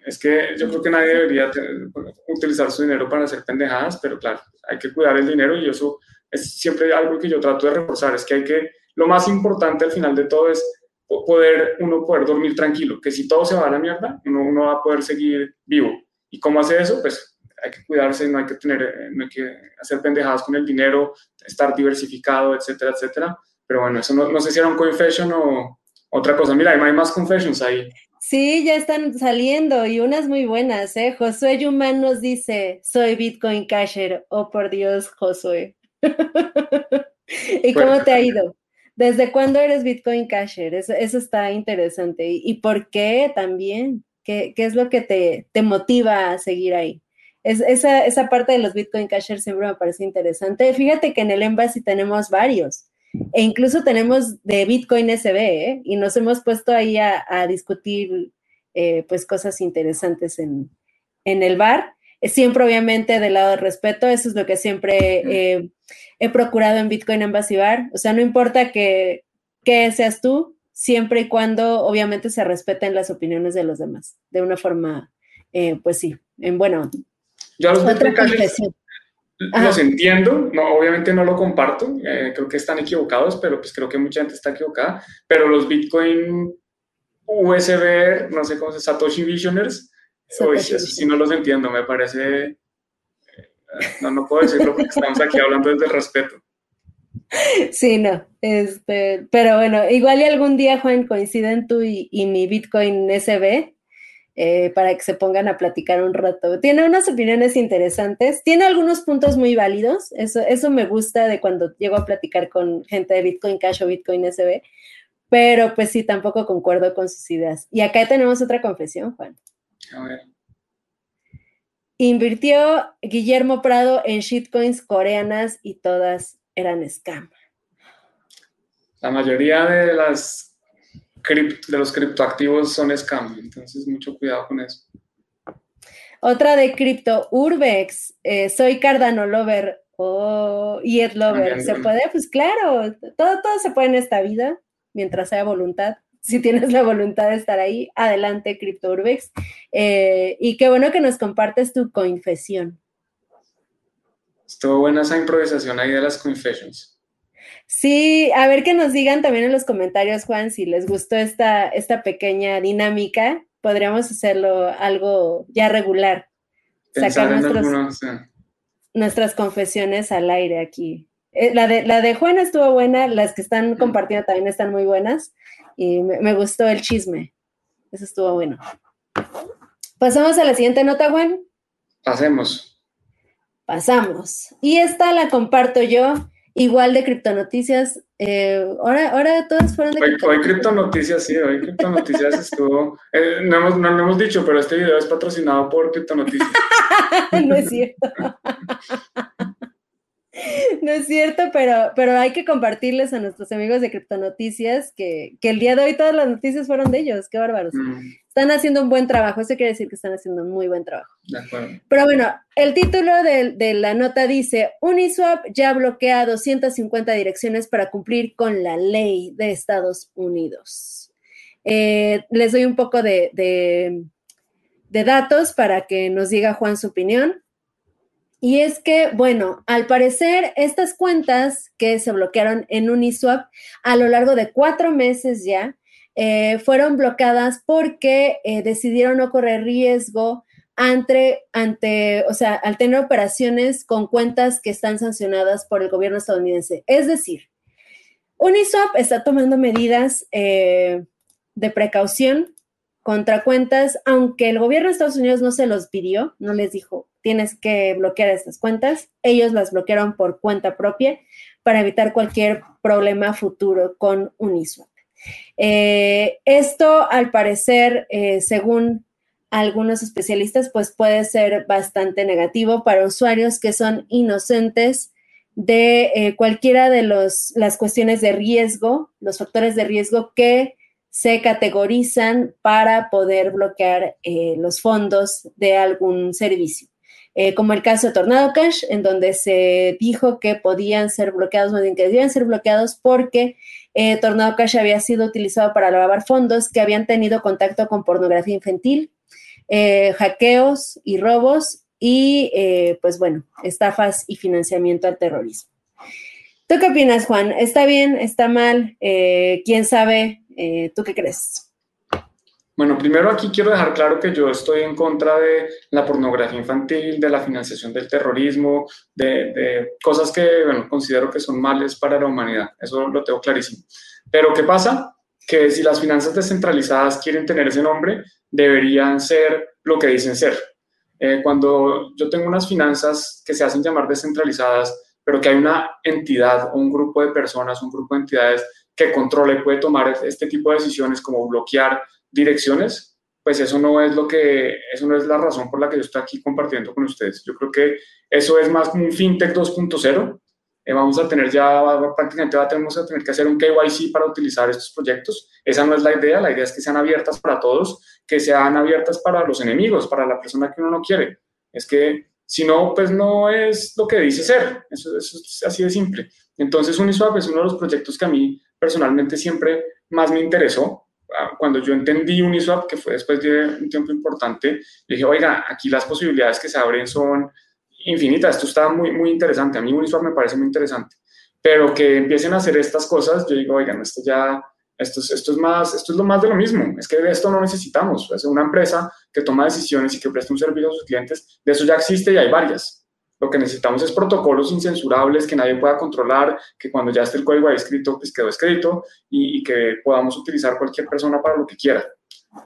Es que yo creo que nadie debería utilizar su dinero para hacer pendejadas, pero claro, hay que cuidar el dinero y eso es siempre algo que yo trato de reforzar, es que hay que, lo más importante al final de todo es poder, uno poder dormir tranquilo, que si todo se va a la mierda, uno, uno va a poder seguir vivo. ¿Y cómo hace eso? Pues hay que cuidarse, no hay que tener, eh, no hay que hacer pendejadas con el dinero, estar diversificado, etcétera, etcétera. Pero bueno, eso no, no sé si era un confession o otra cosa. Mira, hay más confessions ahí. Sí, ya están saliendo y unas muy buenas, ¿eh? Josué Yuman nos dice, soy Bitcoin Casher. Oh, por Dios, Josué. ¿Y cómo te ha ido? ¿Desde cuándo eres Bitcoin Casher? Eso, eso está interesante. ¿Y, por qué también? ¿Qué, ¿Qué, es lo que te, te motiva a seguir ahí? Es, esa, esa, parte de los Bitcoin Cacher siempre me parece interesante. Fíjate que en el Embassy tenemos varios. E incluso tenemos de Bitcoin SB, ¿eh? Y nos hemos puesto ahí a, discutir eh, pues cosas interesantes en, el bar. Siempre, obviamente, del lado del respeto, eso es lo que siempre eh, he procurado en Bitcoin Embassy Bar. O sea, no importa que, que seas tú, siempre y cuando, obviamente, se respeten las opiniones de los demás, de una forma, pues sí, en buena yo los Los entiendo, no, obviamente no lo comparto, eh, creo que están equivocados, pero pues creo que mucha gente está equivocada, pero los Bitcoin USB, no sé cómo se Satoshi Visioners, Satoshi sí no los entiendo, me parece, eh, no, no puedo decirlo porque estamos aquí hablando desde el respeto. Sí, no, este, pero bueno, igual y algún día, Juan, coinciden tú y, y mi Bitcoin SB, eh, para que se pongan a platicar un rato. Tiene unas opiniones interesantes, tiene algunos puntos muy válidos, eso, eso me gusta de cuando llego a platicar con gente de Bitcoin Cash o Bitcoin SB, pero pues sí, tampoco concuerdo con sus ideas. Y acá tenemos otra confesión, Juan. A ver. Invirtió Guillermo Prado en shitcoins coreanas y todas eran scam. La mayoría de las de los criptoactivos son scam, entonces mucho cuidado con eso. Otra de cripto, Urbex, eh, soy Cardano Lover o y Ed Lover. ¿Se puede? Pues claro, todo, todo se puede en esta vida, mientras haya voluntad. Si tienes la voluntad de estar ahí, adelante, Crypto Urbex. Eh, y qué bueno que nos compartes tu confesión. Estuvo buena esa improvisación ahí de las confessions. Sí, a ver que nos digan también en los comentarios, Juan, si les gustó esta, esta pequeña dinámica, podríamos hacerlo algo ya regular. sacar nuestras confesiones al aire aquí. Eh, la, de, la de Juan estuvo buena, las que están compartiendo también están muy buenas y me, me gustó el chisme. Eso estuvo bueno. Pasamos a la siguiente nota, Juan. Pasemos. Pasamos. Y esta la comparto yo. Igual de criptonoticias. Eh, ahora, ahora todas fueron de criptonoticias. Hoy criptonoticias, sí, hoy criptonoticias estuvo. Eh, no, hemos, no lo hemos dicho, pero este video es patrocinado por criptonoticias. no es cierto. No es cierto, pero, pero hay que compartirles a nuestros amigos de Criptonoticias que, que el día de hoy todas las noticias fueron de ellos. Qué bárbaros. Mm. Están haciendo un buen trabajo. Eso quiere decir que están haciendo un muy buen trabajo. Pero bueno, el título de, de, la nota dice: Uniswap ya bloquea 250 direcciones para cumplir con la ley de Estados Unidos. Eh, les doy un poco de, de, de datos para que nos diga Juan su opinión. Y es que, bueno, al parecer estas cuentas que se bloquearon en Uniswap a lo largo de cuatro meses ya eh, fueron bloqueadas porque eh, decidieron no correr riesgo ante, ante, o sea, al tener operaciones con cuentas que están sancionadas por el gobierno estadounidense. Es decir, Uniswap está tomando medidas eh, de precaución contra cuentas, aunque el gobierno de Estados Unidos no se los pidió, no les dijo, tienes que bloquear estas cuentas. Ellos las bloquearon por cuenta propia para evitar cualquier problema futuro con Uniswap. Eh, esto, al parecer, eh, según algunos especialistas, pues puede ser bastante negativo para usuarios que son inocentes de eh, cualquiera de los, las cuestiones de riesgo, los factores de riesgo que se categorizan para poder bloquear los fondos de algún servicio. como el caso de Tornado Cash, en donde se dijo que podían ser bloqueados, más bien que debían ser bloqueados porque Tornado Cash había sido utilizado para lavar fondos que habían tenido contacto con pornografía infantil, eh, hackeos y robos y, eh, pues bueno, estafas y financiamiento al terrorismo. ¿Tú qué opinas, Juan? ¿Está bien? ¿Está mal? Eh, ¿Quién sabe? ¿Tú qué crees? Bueno, primero aquí quiero dejar claro que yo estoy en contra de la pornografía infantil, de la financiación del terrorismo, de, de, cosas que bueno, considero que son males para la humanidad. Eso lo tengo clarísimo. Pero ¿qué pasa? Que si las finanzas descentralizadas quieren tener ese nombre, deberían ser lo que dicen ser. Eh, cuando yo tengo unas finanzas que se hacen llamar descentralizadas, pero que hay una entidad o un grupo de personas, un grupo de entidades que controla y puede tomar este tipo de decisiones como bloquear direcciones, pues eso no es lo que, eso no es la razón por la que yo estoy aquí compartiendo con ustedes. Yo creo que eso es más como un fintech 2.0 eh, vamos a tener ya, prácticamente vamos a tener que hacer un KYC para utilizar estos proyectos. Esa no es la idea, la idea es que sean abiertas para todos, que sean abiertas para los enemigos, para la persona que uno no quiere. Es que si no, pues no es lo que dice ser, eso, es así de simple. Entonces Uniswap es uno de los proyectos que a mí personalmente siempre más me interesó. Ah, cuando yo entendí Uniswap, que fue después de un tiempo importante, dije, oiga, aquí las posibilidades que se abren son infinita. Esto está muy, muy interesante. A mí Uniswap me parece muy interesante. Pero que empiecen a hacer estas cosas, yo digo, oigan, esto ya, esto es, esto es más, esto es lo más de lo mismo. Es que de esto no necesitamos. Es una empresa que toma decisiones y que presta un servicio a sus clientes. De eso ya existe y hay varias. Lo que necesitamos es protocolos incensurables que nadie pueda controlar, que cuando ya esté el código ahí escrito, pues quedó escrito y, y que podamos utilizar cualquier persona para lo que quiera.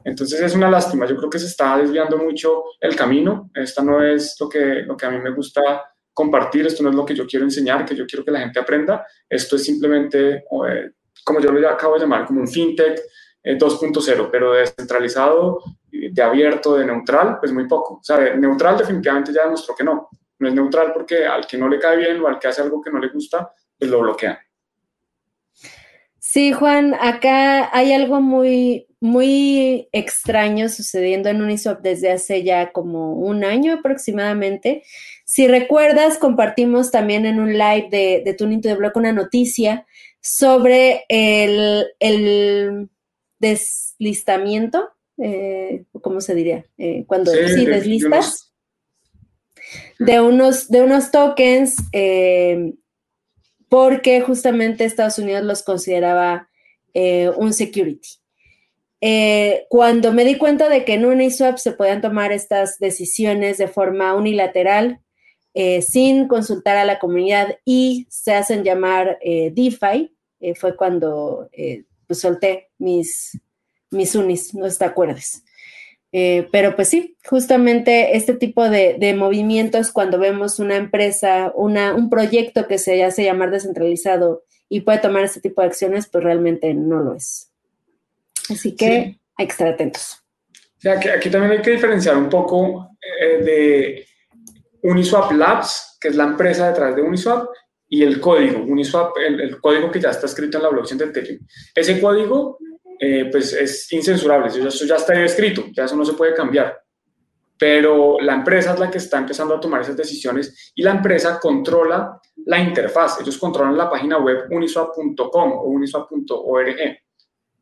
Entonces es una lástima, yo creo que se está desviando mucho el camino, esta no es lo que, lo que a mí me gusta compartir, esto no es lo que yo quiero enseñar, que yo quiero que la gente aprenda, esto es simplemente, eh, como yo lo acabo de llamar, como un fintech 2.0, eh, pero descentralizado, de abierto, de neutral, pues muy poco. O sea, neutral definitivamente ya demostró que no, no es neutral porque al que no le cae bien o al que hace algo que no le gusta, pues lo bloquean. Sí, Juan, acá hay algo muy, muy extraño sucediendo en Uniswap desde hace ya como un año aproximadamente. Si recuerdas, compartimos también en un live de, de Tuning to the Block una noticia sobre el, deslistamiento, eh, ¿cómo se diría? Eh, cuando sí, deslistas. De unos, de unos tokens eh, porque justamente Estados Unidos los consideraba eh, un security. Eh, cuando me di cuenta de que en Uniswap se podían tomar estas decisiones de forma unilateral, sin consultar a la comunidad y se hacen llamar DeFi, fue cuando pues, solté mis, mis unis, no te acuerdas. Eh, pero pues sí, justamente este tipo de, movimientos cuando vemos una empresa, una, un proyecto que se hace llamar descentralizado y puede tomar este tipo de acciones, pues realmente no lo es. Así que hay que estar atentos. aquí, también hay que diferenciar un poco eh, de Uniswap Labs, que es la empresa detrás de Uniswap, y el código, Uniswap, el, el código que ya está escrito en la blockchain de Ethereum. Ese código eh, pues es incensurable, eso ya está escrito, ya eso no se puede cambiar. Pero la empresa es la que está empezando a tomar esas decisiones y la empresa controla la interfaz, ellos controlan la página web uniswap.com o uniswap.org.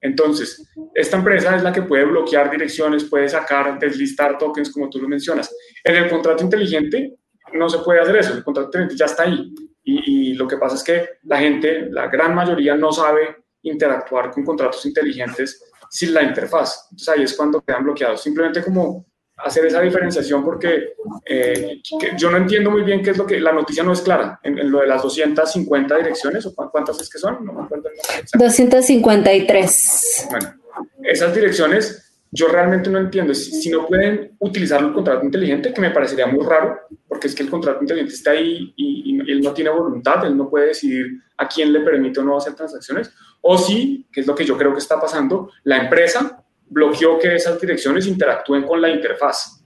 Entonces, esta empresa es la que puede bloquear direcciones, puede sacar, deslistar tokens, como tú lo mencionas. En el contrato inteligente no se puede hacer eso, el contrato inteligente ya está ahí. Y, y lo que pasa es que la gente, la gran mayoría, no sabe interactuar con contratos inteligentes sin la interfaz. Entonces ahí es cuando quedan bloqueados. Simplemente como hacer esa diferenciación porque eh, yo no entiendo muy bien qué es lo que la noticia no es clara en, lo de las 250 direcciones o cuántas es que son, no me acuerdo 253. Bueno, esas direcciones yo realmente no entiendo si, no pueden utilizar el contrato inteligente, que me parecería muy raro, porque es que el contrato inteligente está ahí y, él no tiene voluntad, él no puede decidir a quién le permite o no hacer transacciones, o si, que es lo que yo creo que está pasando, la empresa bloqueó que esas direcciones interactúen con la interfaz.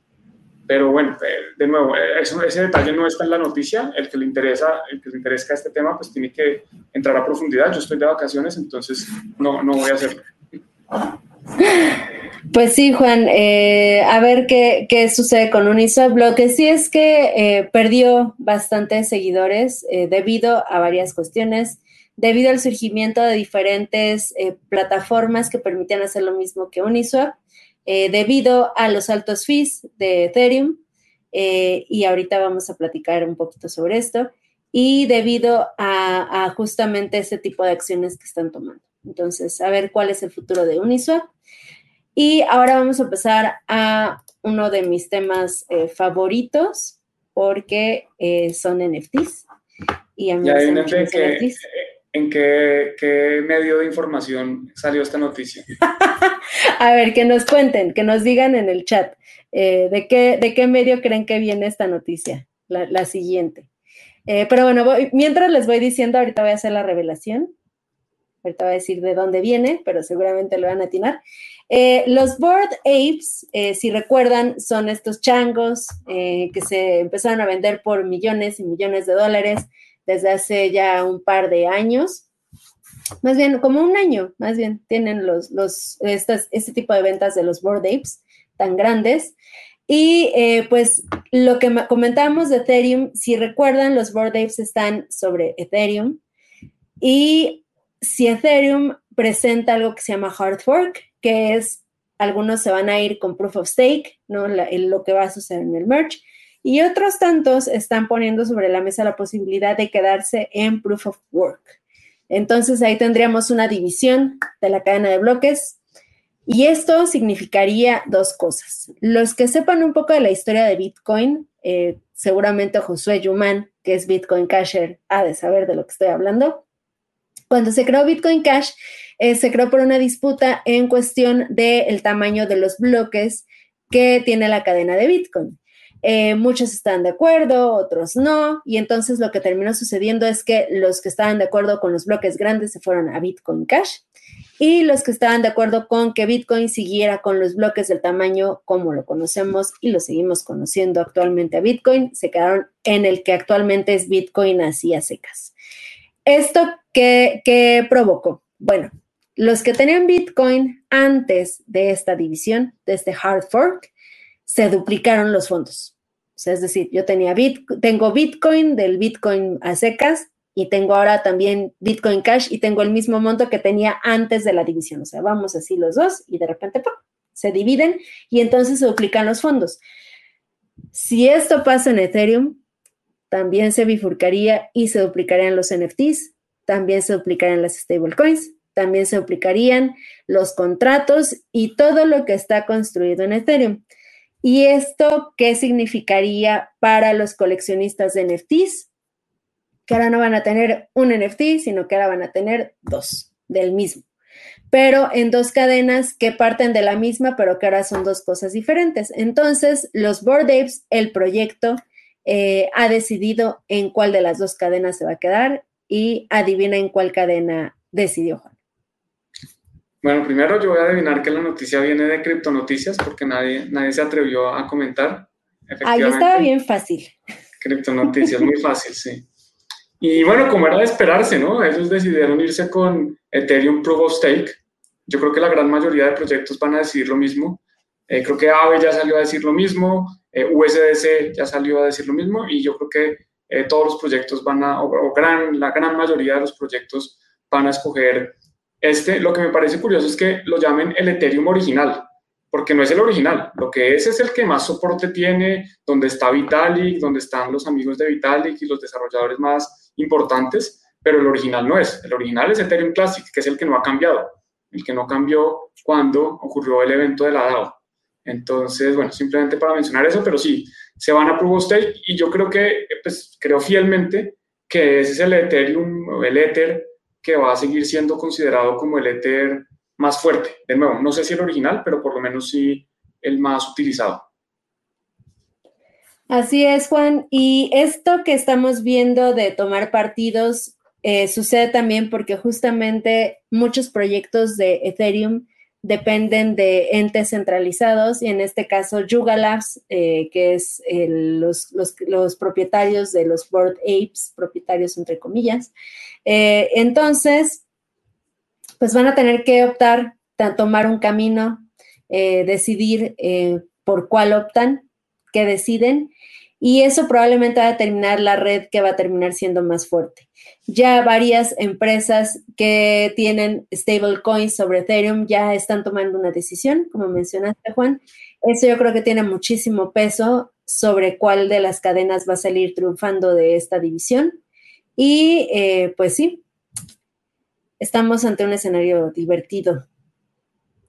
Pero bueno, eh, de nuevo, eh, ese detalle no está en la noticia. El que le interesa, el que le interesa este tema, pues tiene que entrar a profundidad. Yo estoy de vacaciones, entonces no, no voy a hacerlo. Pues sí, Juan, eh, a ver qué, qué, sucede con Uniswap. Lo que sí es que perdió bastantes seguidores debido a varias cuestiones, debido al surgimiento de diferentes plataformas que permitían hacer lo mismo que Uniswap. Eh, debido a los altos fees de Ethereum, eh, y ahorita vamos a platicar un poquito sobre esto, y debido a, justamente ese tipo de acciones que están tomando. Entonces, a ver cuál es el futuro de Uniswap. Y ahora vamos a empezar a uno de mis temas eh, favoritos, porque son NFTs. Y a mí me NFTs. ¿En qué, medio de información salió esta noticia? a ver, que nos cuenten, que nos digan en el chat eh, de, qué, de qué medio creen que viene esta noticia, la, siguiente. Eh, pero bueno, mientras les voy diciendo, ahorita voy a hacer la revelación. Ahorita voy a decir de dónde viene, pero seguramente lo van a atinar. Eh, los Board Apes, si recuerdan, son estos changos que se empezaron a vender por millones y millones de dólares desde hace ya un par de años, más bien como un año, más bien tienen los, los, este tipo de ventas de los board apes tan grandes. Y eh, pues lo que comentábamos de Ethereum, si recuerdan, los board apes están sobre Ethereum. Y si Ethereum presenta algo que se llama hard fork, que es algunos se van a ir con proof of stake, ¿no? lo que va a suceder en el merge, y otros tantos están poniendo sobre la mesa la posibilidad de quedarse en proof of work. Entonces ahí tendríamos una división de la cadena de bloques y esto significaría dos cosas. Los que sepan un poco de la historia de Bitcoin, eh, seguramente Josué Yuman, que es Bitcoin Casher, ha de saber de lo que estoy hablando. Cuando se creó Bitcoin Cash, eh, se creó por una disputa en cuestión del tamaño de los bloques que tiene la cadena de Bitcoin. Eh, muchos están de acuerdo, otros no, y entonces lo que terminó sucediendo es que los que estaban de acuerdo con los bloques grandes se fueron a Bitcoin Cash y los que estaban de acuerdo con que Bitcoin siguiera con los bloques del tamaño como lo conocemos y lo seguimos conociendo actualmente a Bitcoin, se quedaron en el que actualmente es Bitcoin así a secas. ¿Esto qué, qué provocó? Bueno, los que tenían Bitcoin antes de esta división, de este hard fork, se duplicaron los fondos. O sea, es decir, yo tenía tengo Bitcoin del Bitcoin a secas y tengo ahora también Bitcoin Cash y tengo el mismo monto que tenía antes de la división. O sea, vamos así los dos y de repente se dividen y entonces se duplican los fondos. Si esto pasa en Ethereum, también se bifurcaría y se duplicarían los NFTs, también se duplicarían las stablecoins, también se duplicarían los contratos y todo lo que está construido en Ethereum. ¿Y esto qué significaría para los coleccionistas de NFTs? Que ahora no van a tener un NFT, sino que ahora van a tener dos del mismo. Pero en dos cadenas que parten de la misma, pero que ahora son dos cosas diferentes. Entonces, los Board Apes, el proyecto, eh, ha decidido en cuál de las dos cadenas se va a quedar y adivina en cuál cadena decidió Juan. Bueno, primero yo voy a adivinar que la noticia viene de Criptonoticias porque nadie, nadie se atrevió a comentar. Ahí estaba bien fácil. Criptonoticias, muy fácil, sí. Y bueno, como era de esperarse, ¿no? Ellos decidieron irse con Ethereum Proof of Stake. Yo creo que la gran mayoría de proyectos van a decir lo mismo. Eh, creo que Aave ya salió a decir lo mismo, eh, USDC ya salió a decir lo mismo y yo creo que eh, todos los proyectos van a, o, gran, la gran mayoría de los proyectos van a escoger este, lo que me parece curioso es que lo llamen el Ethereum original, porque no es el original. Lo que es es el que más soporte tiene, donde está Vitalik, donde están los amigos de Vitalik y los desarrolladores más importantes, pero el original no es. El original es Ethereum Classic, que es el que no ha cambiado, el que no cambió cuando ocurrió el evento de la DAO. Entonces, bueno, simplemente para mencionar eso, pero sí, se van a Proof of y yo creo que, pues, creo fielmente que ese es el Ethereum, el Ether que va a seguir siendo considerado como el Ether más fuerte. De nuevo, no sé si el original, pero por lo menos sí el más utilizado. Así es, Juan. Y esto que estamos viendo de tomar partidos eh, sucede también porque justamente muchos proyectos de Ethereum dependen de entes centralizados y en este caso Yuga Labs, eh, que es los, propietarios de los Board Apes, propietarios entre comillas. Eh, entonces, pues van a tener que optar, tomar un camino, decidir por cuál optan, qué deciden y eso probablemente va a determinar la red que va a terminar siendo más fuerte. Ya varias empresas que tienen stablecoins sobre Ethereum ya están tomando una decisión, como mencionaste, Juan. Eso yo creo que tiene muchísimo peso sobre cuál de las cadenas va a salir triunfando de esta división. Y eh, pues sí, estamos ante un escenario divertido,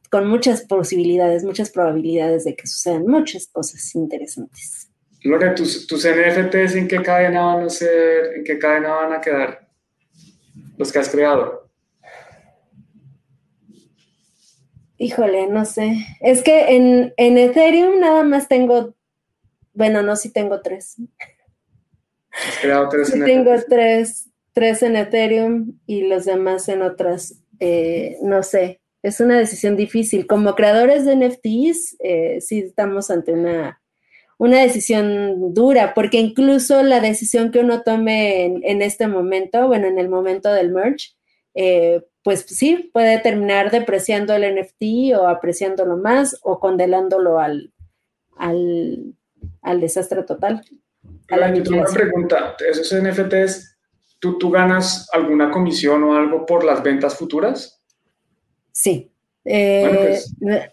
con muchas posibilidades, muchas probabilidades de que sucedan muchas cosas interesantes. Lore, ¿tus, tus NFTs en qué cadena van a ser, en qué cadena van a quedar los que has creado? Híjole, no sé. Es que en, Ethereum nada más tengo, bueno, no, sí tengo tres. ¿Has creado tres sí tengo tres, tres en Ethereum y los demás en otras, eh, no sé. Es una decisión difícil. Como creadores de NFTs, eh, sí estamos ante una una decisión dura, porque incluso la decisión que uno tome en, este momento, bueno, en el momento del merge, eh, pues sí, puede terminar depreciando el NFT o apreciándolo más o condenándolo al, al, desastre total. una pregunta, esos NFTs, ¿tú, ¿tú ganas alguna comisión o algo por las ventas futuras? Sí. Eh, pues,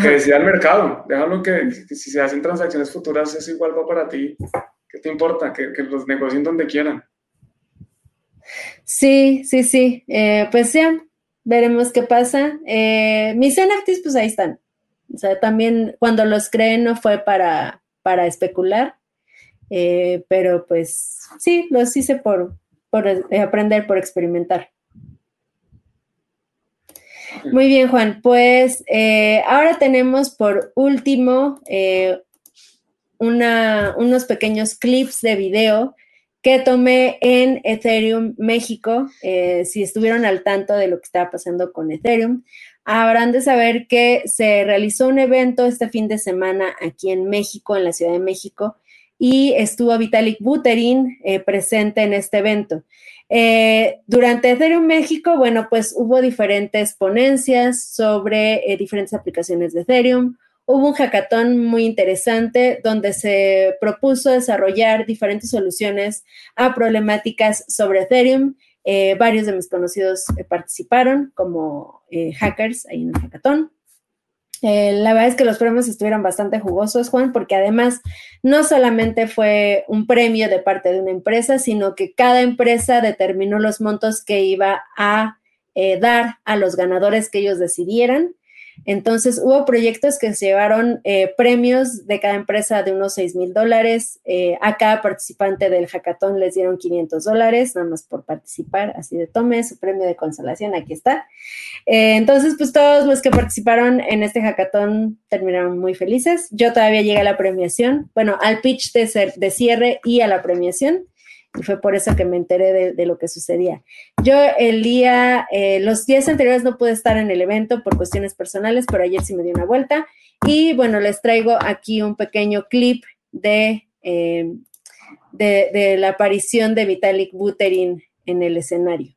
que decida el mercado. Déjalo que, si se hacen transacciones futuras es igual va para ti. ¿Qué te importa? Que, los negocien donde quieran. Sí, sí, sí. Eh, pues ya, veremos qué pasa. Eh, mis NFTs, pues ahí están. O sea, también cuando los creé no fue para, para especular, eh, pero pues sí, los hice por, por aprender, por experimentar. Muy bien, Juan. Pues eh, ahora tenemos por último eh, unos pequeños clips de video que tomé en Ethereum México. Eh, si estuvieron al tanto de lo que estaba pasando con Ethereum, habrán de saber que se realizó un evento este fin de semana aquí en México, en la Ciudad de México, y estuvo Vitalik Buterin presente en este evento. Eh, durante Ethereum México, bueno, pues hubo diferentes ponencias sobre eh, diferentes aplicaciones de Ethereum. Hubo un hackathon muy interesante donde se propuso desarrollar diferentes soluciones a problemáticas sobre Ethereum. Eh, varios de mis conocidos participaron como hackers ahí en el hackathon. Eh, la verdad es que los premios estuvieron bastante jugosos, Juan, porque además no solamente fue un premio de parte de una empresa, sino que cada empresa determinó los montos que iba a eh, dar a los ganadores que ellos decidieran. Entonces, hubo proyectos que se llevaron eh, premios de cada empresa de unos 6 mil dólares. Eh, a cada participante del hackathon les dieron 500 dólares, nada más por participar. Así de tome su premio de consolación, aquí está. Eh, entonces, pues todos los que participaron en este hackathon terminaron muy felices. Yo todavía llegué a la premiación, bueno, al pitch de, de cierre y a la premiación y fue por eso que me enteré de, lo que sucedía. Yo el día, eh, los días anteriores no pude estar en el evento por cuestiones personales, pero ayer sí me di una vuelta. Y bueno, les traigo aquí un pequeño clip de, eh, de, la aparición de Vitalik Buterin en el escenario.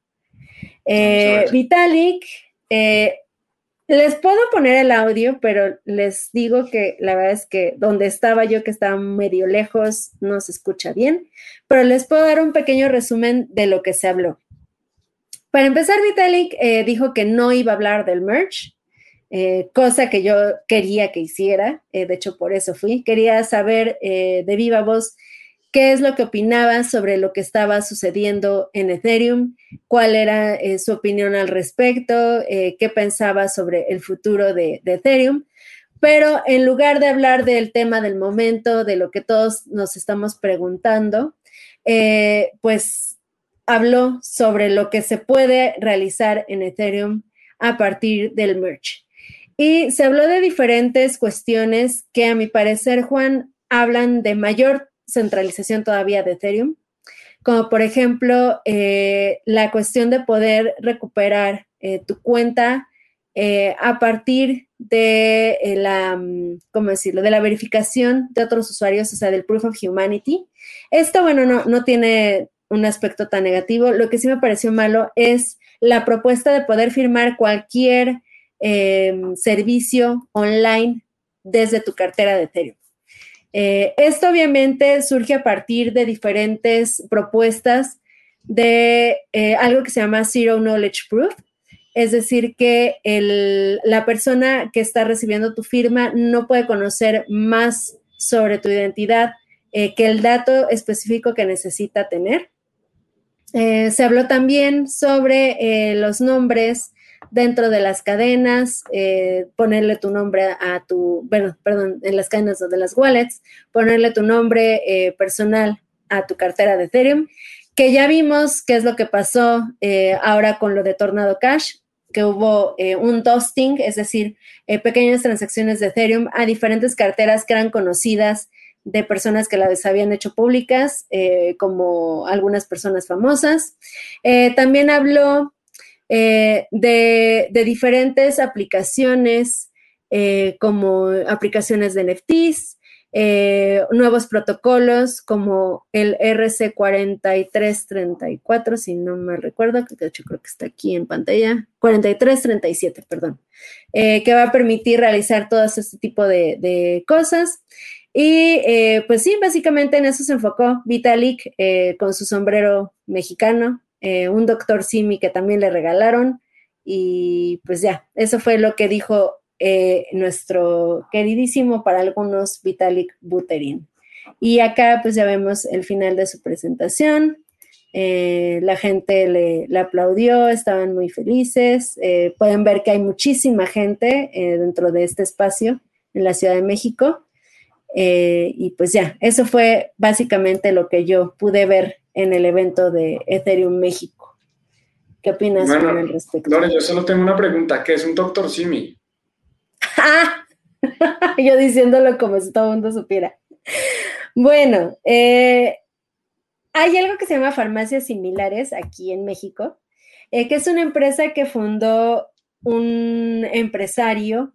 Eh, Vitalik les puedo poner el audio, pero les digo que la verdad es que donde estaba yo, que estaba medio lejos, no se escucha bien, pero les puedo dar un pequeño resumen de lo que se habló. Para empezar, Vitalik eh, dijo que no iba a hablar del merch, eh, cosa que yo quería que hiciera, eh, de hecho por eso fui, quería saber de viva voz qué es lo que opinaba sobre lo que estaba sucediendo en Ethereum, cuál era eh, su opinión al respecto, eh, qué pensaba sobre el futuro de, Ethereum. Pero en lugar de hablar del tema del momento, de lo que todos nos estamos preguntando, eh, pues habló sobre lo que se puede realizar en Ethereum a partir del merge. Y se habló de diferentes cuestiones que a mi parecer, Juan, hablan de mayor centralización todavía de Ethereum, como por ejemplo eh, la cuestión de poder recuperar eh, tu cuenta eh, a partir de la, mm, ¿cómo decirlo?, de la verificación de otros usuarios, o sea, del proof of humanity. Esto, bueno, no, no tiene un aspecto tan negativo. Lo que sí me pareció malo es la propuesta de poder firmar cualquier servicio online desde tu cartera de Ethereum. Eh, esto obviamente surge a partir de diferentes propuestas de eh, algo que se llama Zero Knowledge Proof, es decir, que la persona que está recibiendo tu firma no puede conocer más sobre tu identidad eh, que el dato específico que necesita tener. se habló también sobre los nombres dentro de las cadenas, eh, ponerle tu nombre a tu, bueno, perdón, en las cadenas de las wallets, ponerle tu nombre eh, personal a tu cartera de Ethereum, que ya vimos qué es lo que pasó eh, ahora con lo de Tornado Cash, que hubo un dusting, es decir, pequeñas transacciones de Ethereum a diferentes carteras que eran conocidas de personas que las habían hecho públicas, como algunas personas famosas. también habló eh, de, diferentes aplicaciones, eh, como aplicaciones de NFTs, eh, nuevos protocolos como el RC4334, si no me recuerdo, que de hecho creo que está aquí en pantalla, 4337, perdón, que va a permitir realizar todo este tipo de, de cosas. Y pues sí, básicamente en eso se enfocó Vitalik con su sombrero mexicano, eh, un doctor Simi que también le regalaron. Y pues ya, eso fue lo que dijo eh, nuestro queridísimo para algunos Vitalik Buterin. Y acá pues ya vemos el final de su presentación. Eh, la gente le, aplaudió, estaban muy felices. pueden ver que hay muchísima gente dentro de este espacio en la Ciudad de México. y pues ya, eso fue básicamente lo que yo pude ver en el evento de Ethereum México. ¿Qué opinas con el respecto? Lore, yo solo tengo una pregunta, ¿qué es un doctor Simi? Yo diciéndolo como si todo el mundo supiera. Bueno, eh, hay algo que se llama farmacias similares aquí en México, eh, que es una empresa que fundó un empresario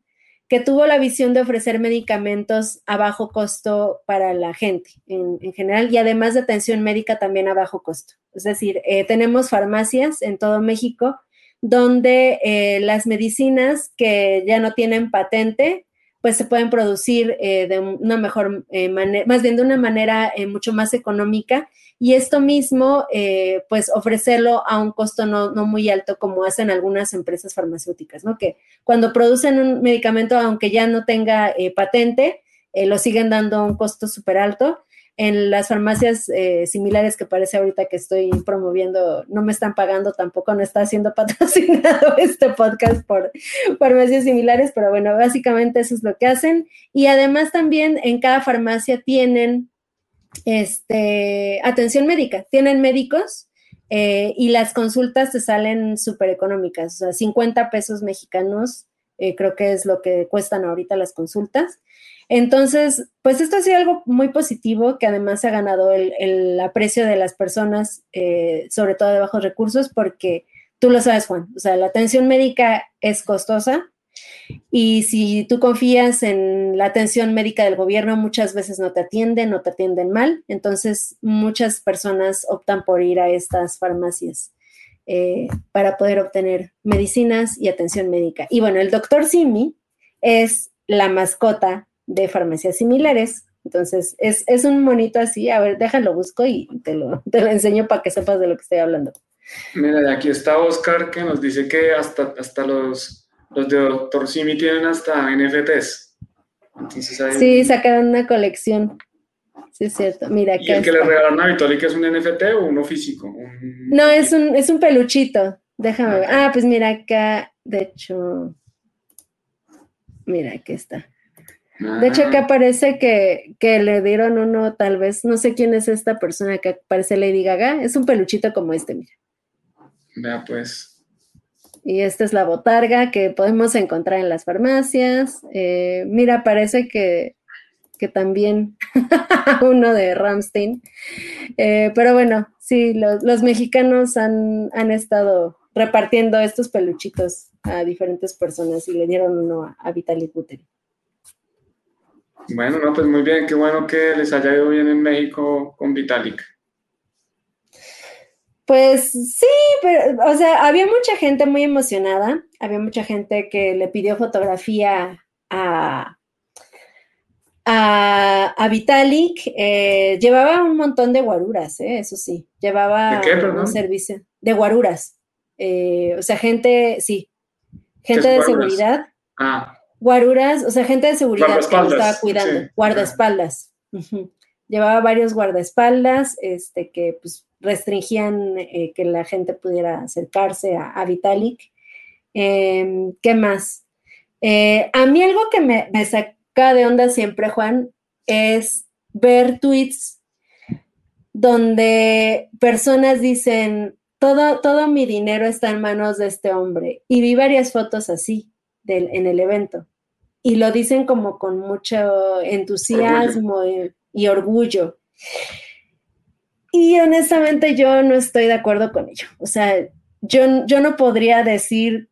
que tuvo la visión de ofrecer medicamentos a bajo costo para la gente en, general y además de atención médica también a bajo costo. Es decir, eh, tenemos farmacias en todo México donde eh, las medicinas que ya no tienen patente, pues se pueden producir eh, de una mejor manera, más bien de una manera mucho más económica y esto mismo, eh, pues ofrecerlo a un costo no, muy alto como hacen algunas empresas farmacéuticas, ¿no? Que cuando producen un medicamento, aunque ya no tenga eh, patente, eh, lo siguen dando a un costo súper alto. En las farmacias similares que parece ahorita que estoy promoviendo, no me están pagando tampoco, no está siendo patrocinado este podcast por farmacias similares, pero bueno, básicamente eso es lo que hacen. Y además también en cada farmacia tienen este, atención médica. Tienen médicos eh, y las consultas te salen súper económicas, o sea, 50 pesos mexicanos eh, creo que es lo que cuestan ahorita las consultas. Entonces, pues esto ha sido algo muy positivo que además ha ganado el, aprecio de las personas, eh, sobre todo de bajos recursos, porque tú lo sabes, Juan, o sea, la atención médica es costosa, y si tú confías en la atención médica del gobierno, muchas veces no te atienden, no te atienden mal. Entonces, muchas personas optan por ir a estas farmacias eh, para poder obtener medicinas y atención médica. Y bueno, el doctor Simi es la mascota de farmacias similares. Entonces, es, un monito así. A ver, déjalo, busco y te lo, te lo enseño para que sepas de lo que estoy hablando. Mira, aquí está Oscar que nos dice que hasta, hasta los los de Doctor Simi tienen hasta NFTs. Sí, sacaron una colección. Sí, es cierto. Mira, ¿Y el que le regalaron a que es un NFT o uno físico? No, es un, es un peluchito. Déjame ver. Ah, pues mira acá, de hecho. Mira, aquí está. De hecho, acá ah. parece que, que, le dieron uno, tal vez, no sé quién es esta persona que parece Lady Gaga. Es un peluchito como este, mira. Vea, pues. Y esta es la botarga que podemos encontrar en las farmacias. Eh, mira, parece que, también uno de Ramstein. Eh, pero bueno, sí, los, mexicanos han, estado repartiendo estos peluchitos a diferentes personas y le dieron uno a, a Vitalik Buterin. Bueno, no, pues muy bien, qué bueno que les haya ido bien en México con Vitalik. Pues sí, pero, o sea, había mucha gente muy emocionada, había mucha gente que le pidió fotografía a, a, Vitalik, eh, llevaba un montón de guaruras, eh, eso sí, llevaba un servicio de guaruras, eh, o sea, gente, sí, gente de seguridad. Ah. Guaruras, o sea, gente de seguridad que lo estaba cuidando, guardaespaldas. Llevaba varios guardaespaldas, este, que pues restringían eh, que la gente pudiera acercarse a, Vitalik. Em, ¿Qué más? Eh, a mí algo que me, saca de onda siempre, Juan, es ver tweets donde personas dicen, todo, todo mi dinero está en manos de este hombre. Y vi varias fotos así en el evento. Y lo dicen como con mucho entusiasmo y orgullo. Y honestamente yo no estoy de acuerdo con ello. O sea, yo, yo no podría decir,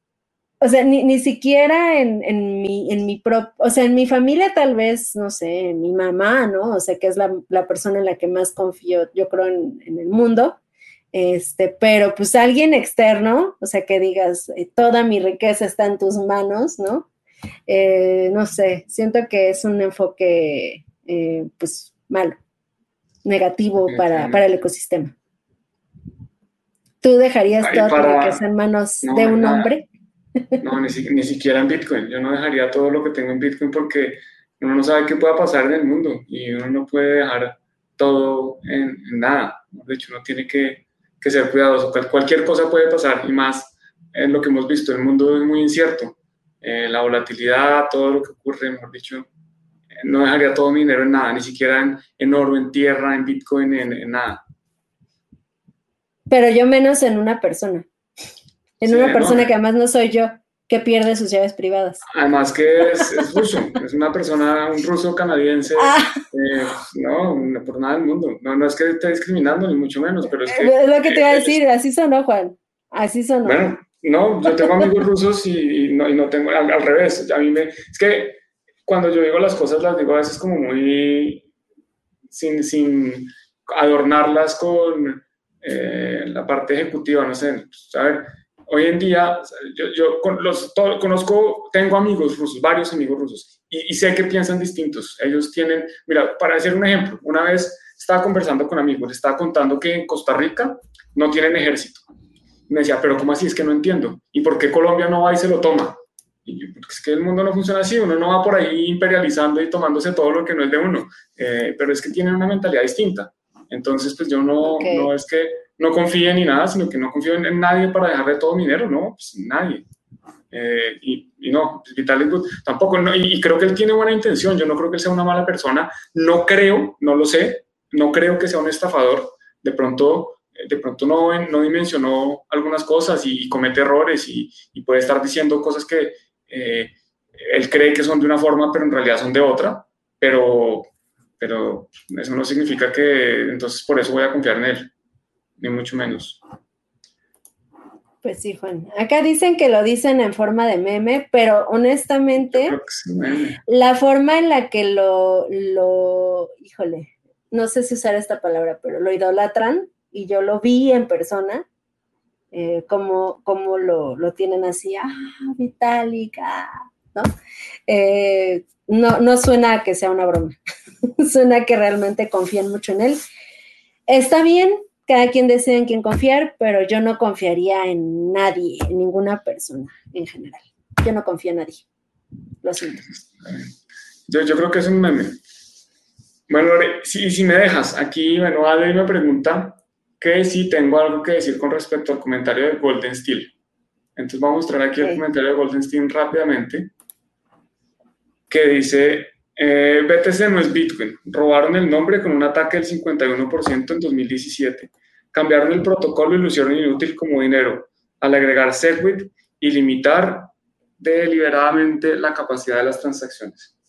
o sea, ni, siquiera en, en, mi, en mi o sea, en mi familia tal vez, no sé, mi mamá, ¿no? O sea, que es la, persona en la que más confío, yo creo, en, el mundo. Este, pero pues alguien externo, o sea, que digas, eh, toda mi riqueza está en tus manos, ¿no? Eh, no sé, siento que es un enfoque, eh, pues, malo negativo para, el ecosistema. ¿Tú dejarías todo lo que en manos de un hombre? No, ni, siquiera en Bitcoin. Yo no dejaría todo lo que tengo en Bitcoin porque uno no sabe qué pueda pasar en el mundo y uno no puede dejar todo en, nada. De hecho, uno tiene que, ser cuidadoso. Cualquier cosa puede pasar y más en lo que hemos visto. El mundo es muy incierto. Eh, la volatilidad, todo lo que ocurre, mejor dicho, no dejaría todo mi dinero en nada, ni siquiera en, oro, en tierra, en Bitcoin, en, nada. Pero yo menos en una persona. En una persona que además no soy yo, que pierde sus llaves privadas. Además que es, ruso, es una persona, un ruso canadiense, ah. eh, no, por nada del mundo. No, no es que esté discriminando, ni mucho menos, pero es que... Es lo que te iba a decir, así sonó, Juan, así sonó. Bueno, no, yo tengo amigos rusos y, no, y no tengo, al, al, revés, a mí me... Es que cuando yo digo las cosas, las digo a veces como muy sin, sin adornarlas con eh, la parte ejecutiva, no sé, ¿sabes? Hoy en día, yo, yo los, conozco, tengo amigos rusos, varios amigos rusos, y, sé que piensan distintos. Ellos tienen, mira, para decir un ejemplo, una vez estaba conversando con amigos, estaba contando que en Costa Rica no tienen ejército. Me decía, pero ¿cómo así? Es que no entiendo. ¿Y por qué Colombia no va y se lo toma? es que el mundo no funciona así, uno no va por ahí imperializando y tomándose todo lo que no es de uno, eh, pero es que tienen una mentalidad distinta. Entonces, pues yo no, no es que no confíe ni nada, sino que no confío en, nadie para dejarle todo mi dinero, no, pues nadie. Eh, y, y, no, pues, Vitalik tampoco, y, creo que él tiene buena intención, yo no creo que él sea una mala persona, no creo, no lo sé, no creo que sea un estafador, de pronto de pronto no, no dimensionó algunas cosas y, comete errores y, y, puede estar diciendo cosas que, eh, él cree que son de una forma, pero en realidad son de otra, pero, pero eso no significa que entonces por eso voy a confiar en él, ni mucho menos. Pues sí, Juan. Acá dicen que lo dicen en forma de meme, pero honestamente, la forma en la que lo, lo, híjole, no sé si usar esta palabra, pero lo idolatran, y yo lo vi en persona, eh, como, lo, lo, tienen así, ah, Vitalica, ¿no? Eh, ¿no? No suena a que sea una broma, suena que realmente confían mucho en él. Está bien, cada quien desea en quién confiar, pero yo no confiaría en nadie, en ninguna persona en general. Yo no confío en nadie. Lo siento. Yo, yo creo que es un meme. Bueno, si, si me dejas, aquí, bueno, Adri me pregunta que sí tengo algo que decir con respecto al comentario de Golden Steel. Entonces vamos a mostrar aquí el comentario de Golden Steel rápidamente, que dice, eh, BTC no es Bitcoin, robaron el nombre con un ataque del 51% en 2017, cambiaron el protocolo y lo hicieron inútil como dinero, al agregar Segwit y limitar deliberadamente la capacidad de las transacciones.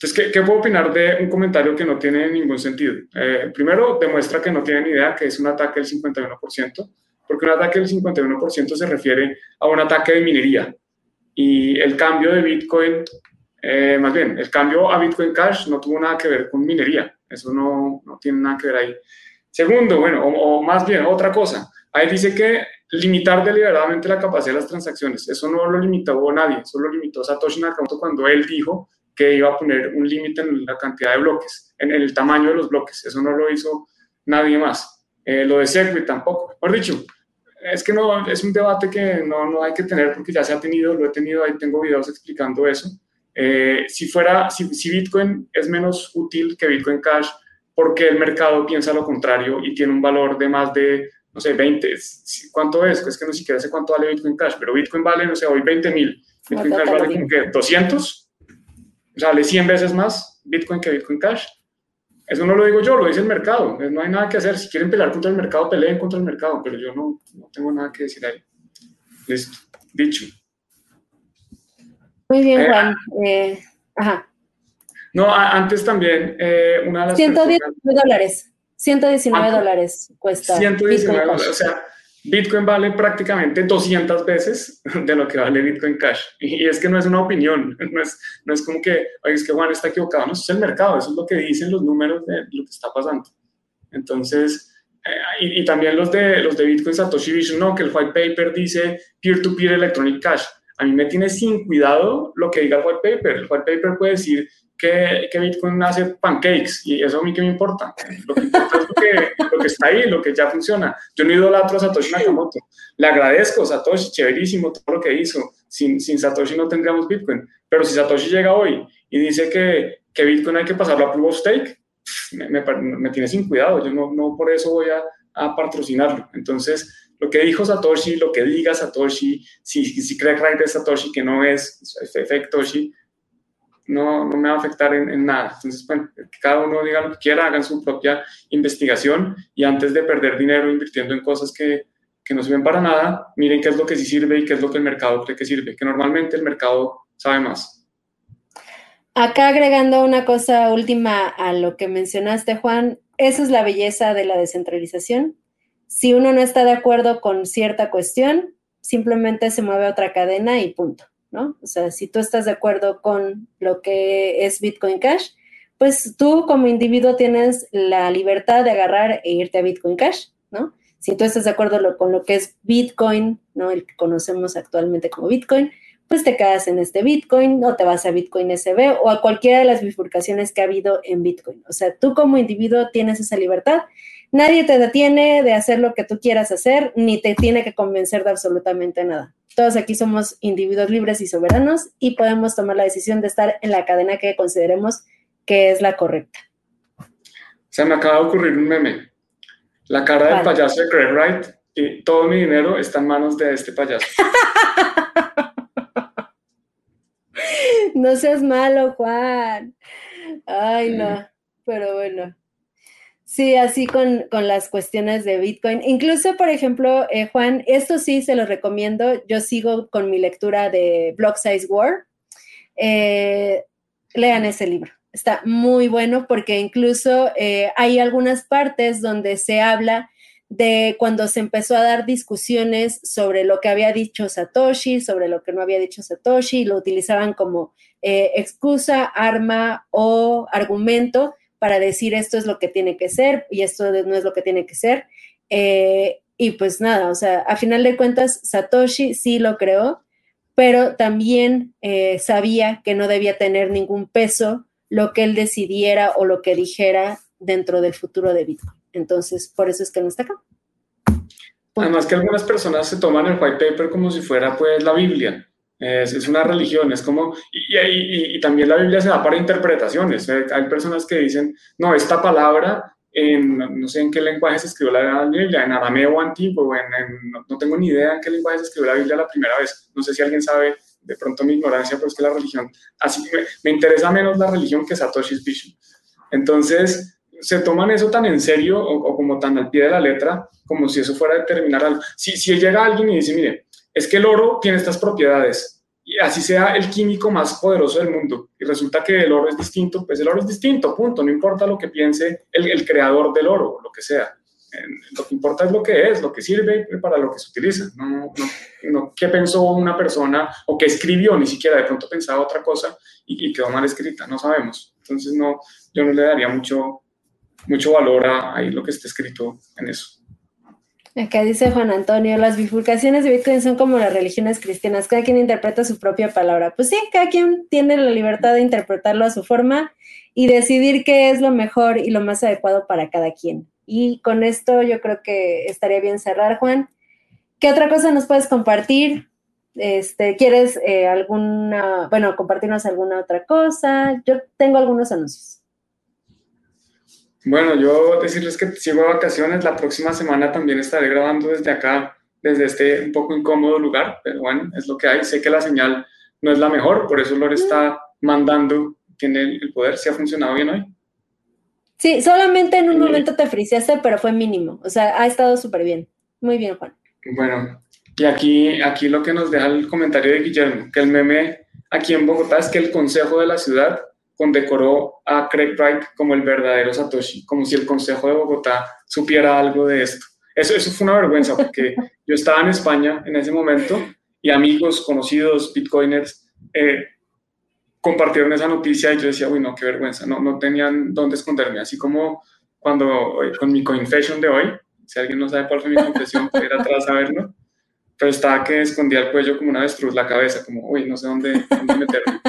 Entonces, ¿qué, puedo opinar de un comentario que no tiene ningún sentido? Eh, primero, demuestra que no tienen idea que es un ataque del 51%, porque un ataque del 51% se refiere a un ataque de minería. Y el cambio de Bitcoin, eh, más bien, el cambio a Bitcoin Cash no tuvo nada que ver con minería. Eso no, no tiene nada que ver ahí. Segundo, bueno, o, o más bien, otra cosa. Ahí dice que limitar deliberadamente la capacidad de las transacciones. Eso no lo limitó nadie, eso lo limitó Satoshi Nakamoto cuando él dijo que iba a poner un límite en la cantidad de bloques, en, el tamaño de los bloques. Eso no lo hizo nadie más. Eh, lo de Segwit tampoco. Por dicho, es que no, es un debate que no, no hay que tener porque ya se ha tenido, lo he tenido, ahí tengo videos explicando eso. Eh, si fuera, si, si Bitcoin es menos útil que Bitcoin Cash, porque el mercado piensa lo contrario y tiene un valor de más de no sé, 20, ¿cuánto es? Es que no siquiera sé cuánto vale Bitcoin Cash, pero Bitcoin vale, no sé, hoy 20 mil. Bitcoin Cash vale como que 200, vale 100 veces más Bitcoin que Bitcoin Cash. Eso no lo digo yo, lo dice el mercado. No hay nada que hacer. Si quieren pelear contra el mercado, peleen contra el mercado, pero yo no, no tengo nada que decir ahí. Listo, dicho. Muy bien, eh, Juan. Eh, ajá. No, antes también, eh, una de las 110 dólares. 119 dólares cuesta. 119 dólares, o sea, Bitcoin vale prácticamente 200 veces de lo que vale Bitcoin Cash. Y, es que no es una opinión, no es, no es como que, oye, es que Juan está equivocado, no, eso es el mercado, eso es lo que dicen los números de lo que está pasando. Entonces, eh, y, y, también los de, los de Bitcoin Satoshi Vision, no, que el white paper dice peer-to-peer -peer electronic cash. A mí me tiene sin cuidado lo que diga el white paper. El white paper puede decir que, que, Bitcoin hace pancakes y eso a mí que me importa. Lo que importa es lo que, lo que, está ahí, lo que ya funciona. Yo no idolatro a Satoshi Nakamoto. Le agradezco Satoshi, chéverísimo todo lo que hizo. Sin, sin Satoshi no tendríamos Bitcoin. Pero si Satoshi llega hoy y dice que, que Bitcoin hay que pasarlo a Proof of Stake, me, me, me tiene sin cuidado. Yo no, no por eso voy a, a patrocinarlo. Entonces, lo que dijo Satoshi, lo que diga Satoshi, si, si cree que es Satoshi que no es efecto Satoshi, no, no me va a afectar en, nada. Entonces, bueno, que cada uno diga lo que quiera, hagan su propia investigación y antes de perder dinero invirtiendo en cosas que, que no sirven para nada, miren qué es lo que sí sirve y qué es lo que el mercado cree que sirve, que normalmente el mercado sabe más. Acá agregando una cosa última a lo que mencionaste, Juan, eso es la belleza de la descentralización. Si uno no está de acuerdo con cierta cuestión, simplemente se mueve a otra cadena y punto. ¿No? O sea, si tú estás de acuerdo con lo que es Bitcoin Cash, pues tú como individuo tienes la libertad de agarrar e irte a Bitcoin Cash, ¿no? Si tú estás de acuerdo con lo que es Bitcoin, ¿no? El que conocemos actualmente como Bitcoin, pues te quedas en este Bitcoin o te vas a Bitcoin SB o a cualquiera de las bifurcaciones que ha habido en Bitcoin. O sea, tú como individuo tienes esa libertad. Nadie te detiene de hacer lo que tú quieras hacer, ni te tiene que convencer de absolutamente nada. Todos aquí somos individuos libres y soberanos y podemos tomar la decisión de estar en la cadena que consideremos que es la correcta. Se me acaba de ocurrir un meme. La cara del payaso de Greg Wright y todo mi dinero está en manos de este payaso. no seas malo, Juan. Ay, no. Pero bueno. Sí, así con, las cuestiones de Bitcoin. Incluso, por ejemplo, eh, Juan, esto sí se lo recomiendo. Yo sigo con mi lectura de Block Size War. Eh, lean ese libro. Está muy bueno porque incluso eh, hay algunas partes donde se habla de cuando se empezó a dar discusiones sobre lo que había dicho Satoshi, sobre lo que no había dicho Satoshi, lo utilizaban como excusa, arma o argumento para decir esto es lo que tiene que ser y esto no es lo que tiene que ser. Eh, y pues nada, o sea, a final de cuentas, Satoshi sí lo creó, pero también eh, sabía que no debía tener ningún peso lo que él decidiera o lo que dijera dentro del futuro de Bitcoin. Entonces, por eso es que no está acá. Además que algunas personas se toman el white paper como si fuera pues la Biblia. Es, una religión, es como, y, y, también la Biblia se da para interpretaciones. Hay personas que dicen, no, esta palabra, en, no sé en qué lenguaje se escribió la Biblia, en arameo antiguo, en, no, tengo ni idea en qué lenguaje se escribió la Biblia la primera vez. No sé si alguien sabe, de pronto mi ignorancia, pero es que la religión, así me, me interesa menos la religión que Satoshi's Vision. Entonces, se toman eso tan en serio o, como tan al pie de la letra, como si eso fuera a determinar algo. Si, si llega alguien y dice, mire, es que el oro tiene estas propiedades, y así sea el químico más poderoso del mundo, y resulta que el oro es distinto, pues el oro es distinto, punto, no importa lo que piense el, creador del oro, lo que sea. Lo que importa es lo que es, lo que sirve para lo que se utiliza, no, no, no qué pensó una persona o qué escribió, ni siquiera de pronto pensaba otra cosa y, y quedó mal escrita, no sabemos. Entonces no, yo no le daría mucho, mucho valor a, a lo que esté escrito en eso. Acá dice Juan Antonio, las bifurcaciones de Bitcoin son como las religiones cristianas, cada quien interpreta su propia palabra. Pues sí, cada quien tiene la libertad de interpretarlo a su forma y decidir qué es lo mejor y lo más adecuado para cada quien. Y con esto yo creo que estaría bien cerrar, Juan. ¿Qué otra cosa nos puedes compartir? Este, ¿Quieres eh, alguna, bueno, compartirnos alguna otra cosa? Yo tengo algunos anuncios. Bueno, yo decirles que sigo de vacaciones. La próxima semana también estaré grabando desde acá, desde este un poco incómodo lugar, pero bueno, es lo que hay. Sé que la señal no es la mejor, por eso Lore está mandando, tiene el poder. ¿Se ha funcionado bien hoy? Sí, solamente en un momento te friseaste, pero fue mínimo. O sea, ha estado súper bien. Muy bien, Juan. Bueno, y aquí, aquí lo que nos deja el comentario de Guillermo, que el meme aquí en Bogotá es que el Consejo de la Ciudad condecoró a Craig Wright como el verdadero Satoshi, como si el Consejo de Bogotá supiera algo de esto. Eso, eso fue una vergüenza porque yo estaba en España en ese momento y amigos, conocidos, bitcoiners, eh, compartieron esa noticia y yo decía, uy, no, qué vergüenza, no, no tenían dónde esconderme, así como cuando eh, con mi confession de hoy, si alguien no sabe cuál fue mi confesión, puede ir atrás a verlo, pero estaba que escondía el cuello como una avestruz, la cabeza, como, uy, no sé dónde, dónde meterme.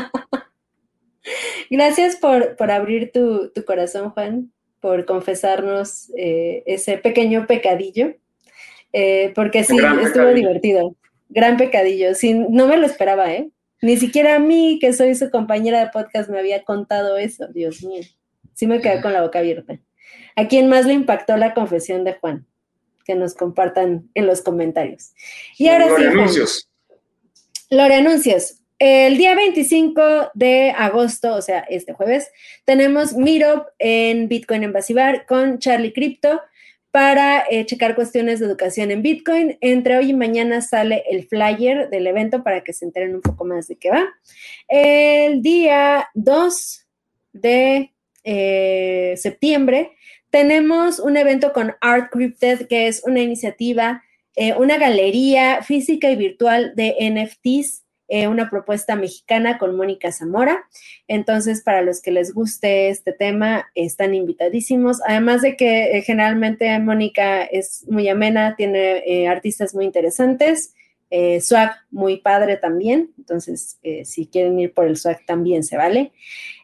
Gracias por, por abrir tu, tu, corazón, Juan, por confesarnos eh, ese pequeño pecadillo, eh, porque sí, estuvo pecadillo. divertido. Gran pecadillo, sí, no me lo esperaba, ¿eh? Ni siquiera a mí, que soy su compañera de podcast, me había contado eso, Dios mío. Sí me quedé con la boca abierta. ¿A quién más le impactó la confesión de Juan? Que nos compartan en los comentarios. Y ahora sí. anuncios. Lore anuncios. El día 25 de agosto, o sea, este jueves, tenemos Meetup en Bitcoin en Basibar con Charlie Crypto para eh, checar cuestiones de educación en Bitcoin. Entre hoy y mañana sale el flyer del evento para que se enteren un poco más de qué va. El día 2 de eh, septiembre tenemos un evento con Art Crypted, que es una iniciativa, eh, una galería física y virtual de NFTs eh, una propuesta mexicana con Mónica Zamora. Entonces, para los que les guste este tema, están invitadísimos. Además de que eh, generalmente Mónica es muy amena, tiene eh, artistas muy interesantes. Eh, swag muy padre también, entonces si quieren ir por el swag también se vale.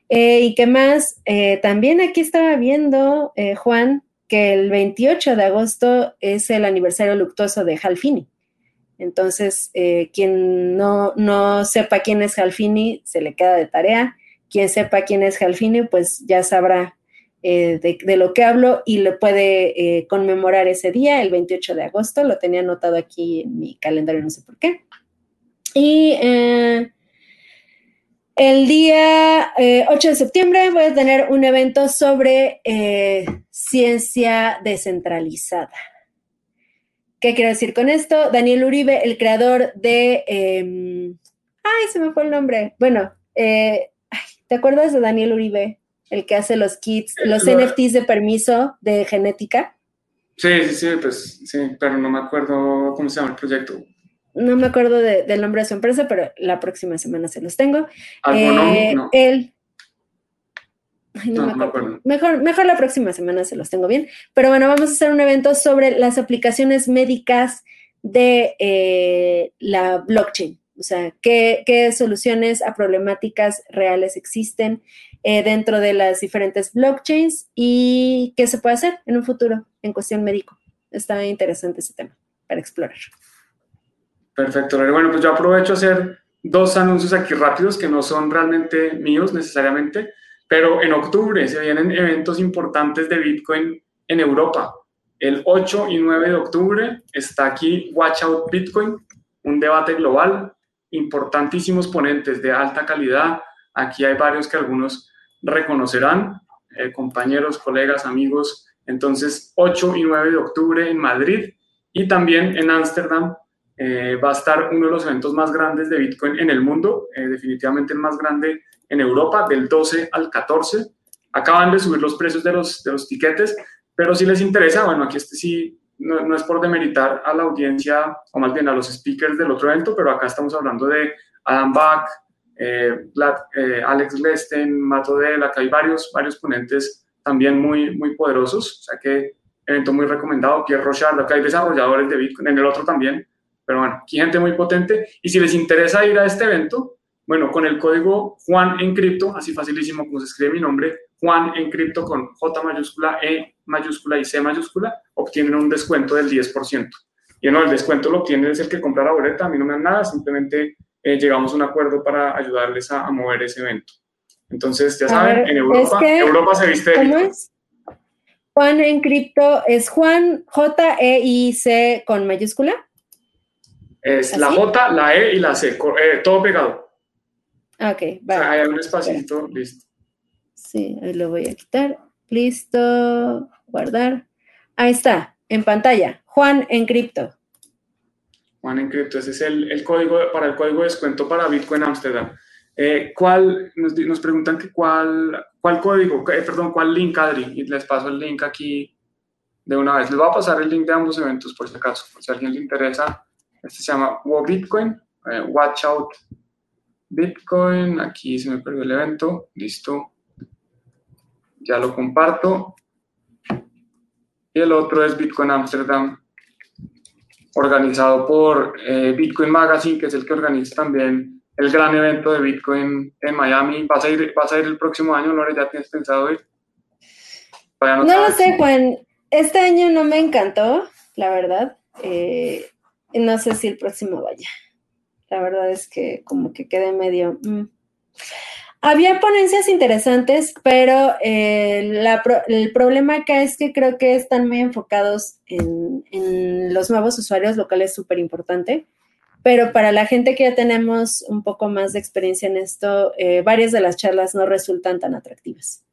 y qué más, también aquí estaba viendo, Juan, que el 28 de agosto es el aniversario luctuoso de Halfini. Entonces, eh, quien no, no, sepa quién es Halfini, se le queda de tarea. Quien sepa quién es Halfini, pues ya sabrá eh, de, lo que hablo y lo puede eh, conmemorar ese día, el 28 de agosto. Lo tenía anotado aquí en mi calendario, no sé por qué. Y el día 8 de septiembre voy a tener un evento sobre ciencia descentralizada. ¿Qué quiero decir con esto? Daniel Uribe, el creador de... Eh, ay, se me fue el nombre. Bueno, eh, ay, ¿te acuerdas de Daniel Uribe? El que hace los kits, los Lo... NFTs de permiso de genética. Sí, sí, sí, pues sí, pero no me acuerdo cómo se llama el proyecto. No me acuerdo de, del nombre de su empresa, pero la próxima semana se los tengo. Eh, no? Él, Ay, no, no, me acuerdo. Mejor, mejor la próxima semana se los tengo bien. Pero bueno, vamos a hacer un evento sobre las aplicaciones médicas de eh, la blockchain. O sea, qué, qué, soluciones a problemáticas reales existen eh, dentro de las diferentes blockchains y qué se puede hacer en un futuro en cuestión médico. Está interesante ese tema para explorar. Perfecto. Bueno, pues yo aprovecho a hacer dos anuncios aquí rápidos que no son realmente míos necesariamente. Pero en octubre se vienen eventos importantes de Bitcoin en Europa. El 8 y 9 de octubre está aquí Watch Out Bitcoin, un debate global, importantísimos ponentes de alta calidad. Aquí hay varios que algunos reconocerán, eh, compañeros, colegas, amigos. Entonces, 8 y 9 de octubre en Madrid y también en Ámsterdam eh, va a estar uno de los eventos más grandes de Bitcoin en el mundo, eh, definitivamente el más grande en Europa, del 12 al 14. Acaban de subir los precios de los, de los tiquetes, pero si les interesa, bueno, aquí este sí, no, no, es por demeritar a la audiencia, o más bien a los speakers del otro evento, pero acá estamos hablando de Adam Bach, eh, eh, Alex Lesten, Mato Del, acá hay varios, varios ponentes también muy, muy poderosos, o sea que evento muy recomendado, Pierre Rochard, acá hay desarrolladores de Bitcoin, en el otro también, pero bueno, aquí gente muy potente, y si les interesa ir a este evento, bueno, con el código Juan en cripto, así facilísimo como se escribe mi nombre, Juan en cripto con J mayúscula, E mayúscula y C mayúscula, obtienen un descuento del 10%. Y no, el descuento lo obtienen es el que compra la boleta, a mí no me dan nada, simplemente eh, llegamos a un acuerdo para ayudarles a, mover ese evento. Entonces, ya saben, en Europa, Europa se viste ¿Cómo es? Juan en cripto es Juan J-E-I-C con mayúscula. Es la J, la E y la C, eh, todo pegado. Ok, vale. hay un espacito, listo. Sí, ahí lo voy a quitar. Listo, guardar. Ahí está, en pantalla. Juan en cripto. Juan en cripto. Ese es el, código para el código de descuento para Bitcoin Amsterdam. Eh, ¿Cuál, nos, preguntan que cuál, cuál código, eh, perdón, cuál link, Adri, y les paso el link aquí de una vez. Les voy a pasar el link de ambos eventos por si acaso, por si a alguien le interesa. Este se llama Bitcoin, eh, Watch Out Bitcoin, aquí se me perdió el evento, listo, ya lo comparto. Y el otro es Bitcoin Amsterdam, organizado por eh, Bitcoin Magazine, que es el que organiza también el gran evento de Bitcoin en Miami. ¿Vas a ir, vas a ir el próximo año, Lore? ¿Ya tienes pensado ir? No, lo sé, Juan. Este año no me encantó, la verdad. Eh, no sé si el próximo vaya. La verdad es que como que quedé medio... Mm. Había ponencias interesantes, pero eh, el problema acá es que creo que están muy enfocados en, los nuevos usuarios, lo cual es súper importante. Pero para la gente que ya tenemos un poco más de experiencia en esto, eh, varias de las charlas no resultan tan atractivas.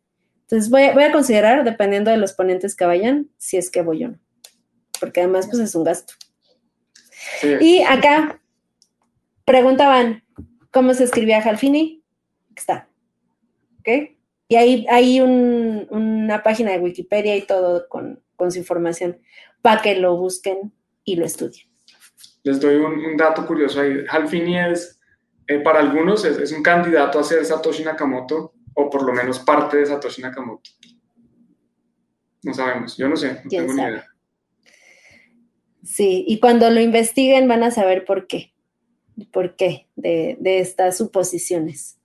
Entonces voy a, voy a, considerar, dependiendo de los ponentes que vayan, si es que voy o no. Porque además, pues es un gasto. Y acá preguntaban cómo se escribía Jalfini está. ¿Ok? Y ahí hay una página de Wikipedia y todo con, su información para que lo busquen y lo estudien. Les doy un, dato curioso ahí. Halfini es, eh, para algunos, es, un candidato a ser Satoshi Nakamoto o por lo menos parte de Satoshi Nakamoto. No sabemos, yo no sé, no tengo ni idea. Sí, y cuando lo investiguen van a saber por qué, por qué de, de estas suposiciones.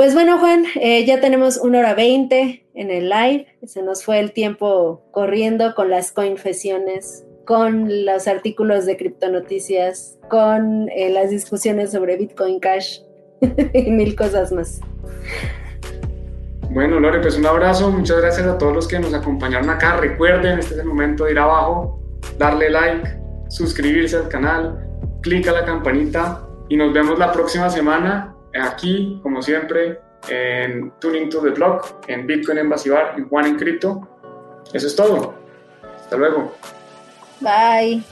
Pues bueno, Juan, eh, ya tenemos una hora veinte en el live. Se nos fue el tiempo corriendo con las confesiones, con los artículos de criptonoticias, con eh, las discusiones sobre Bitcoin Cash y mil cosas más. Bueno, Lore, pues un abrazo. Muchas gracias a todos los que nos acompañaron acá. Recuerden, este es el momento de ir abajo, darle like, suscribirse al canal, clic a la campanita y nos vemos la próxima semana aquí, como siempre, en Tuning to the Block, en Bitcoin en Basibar, en Juan en Cripto. Eso es todo. Hasta luego. Bye.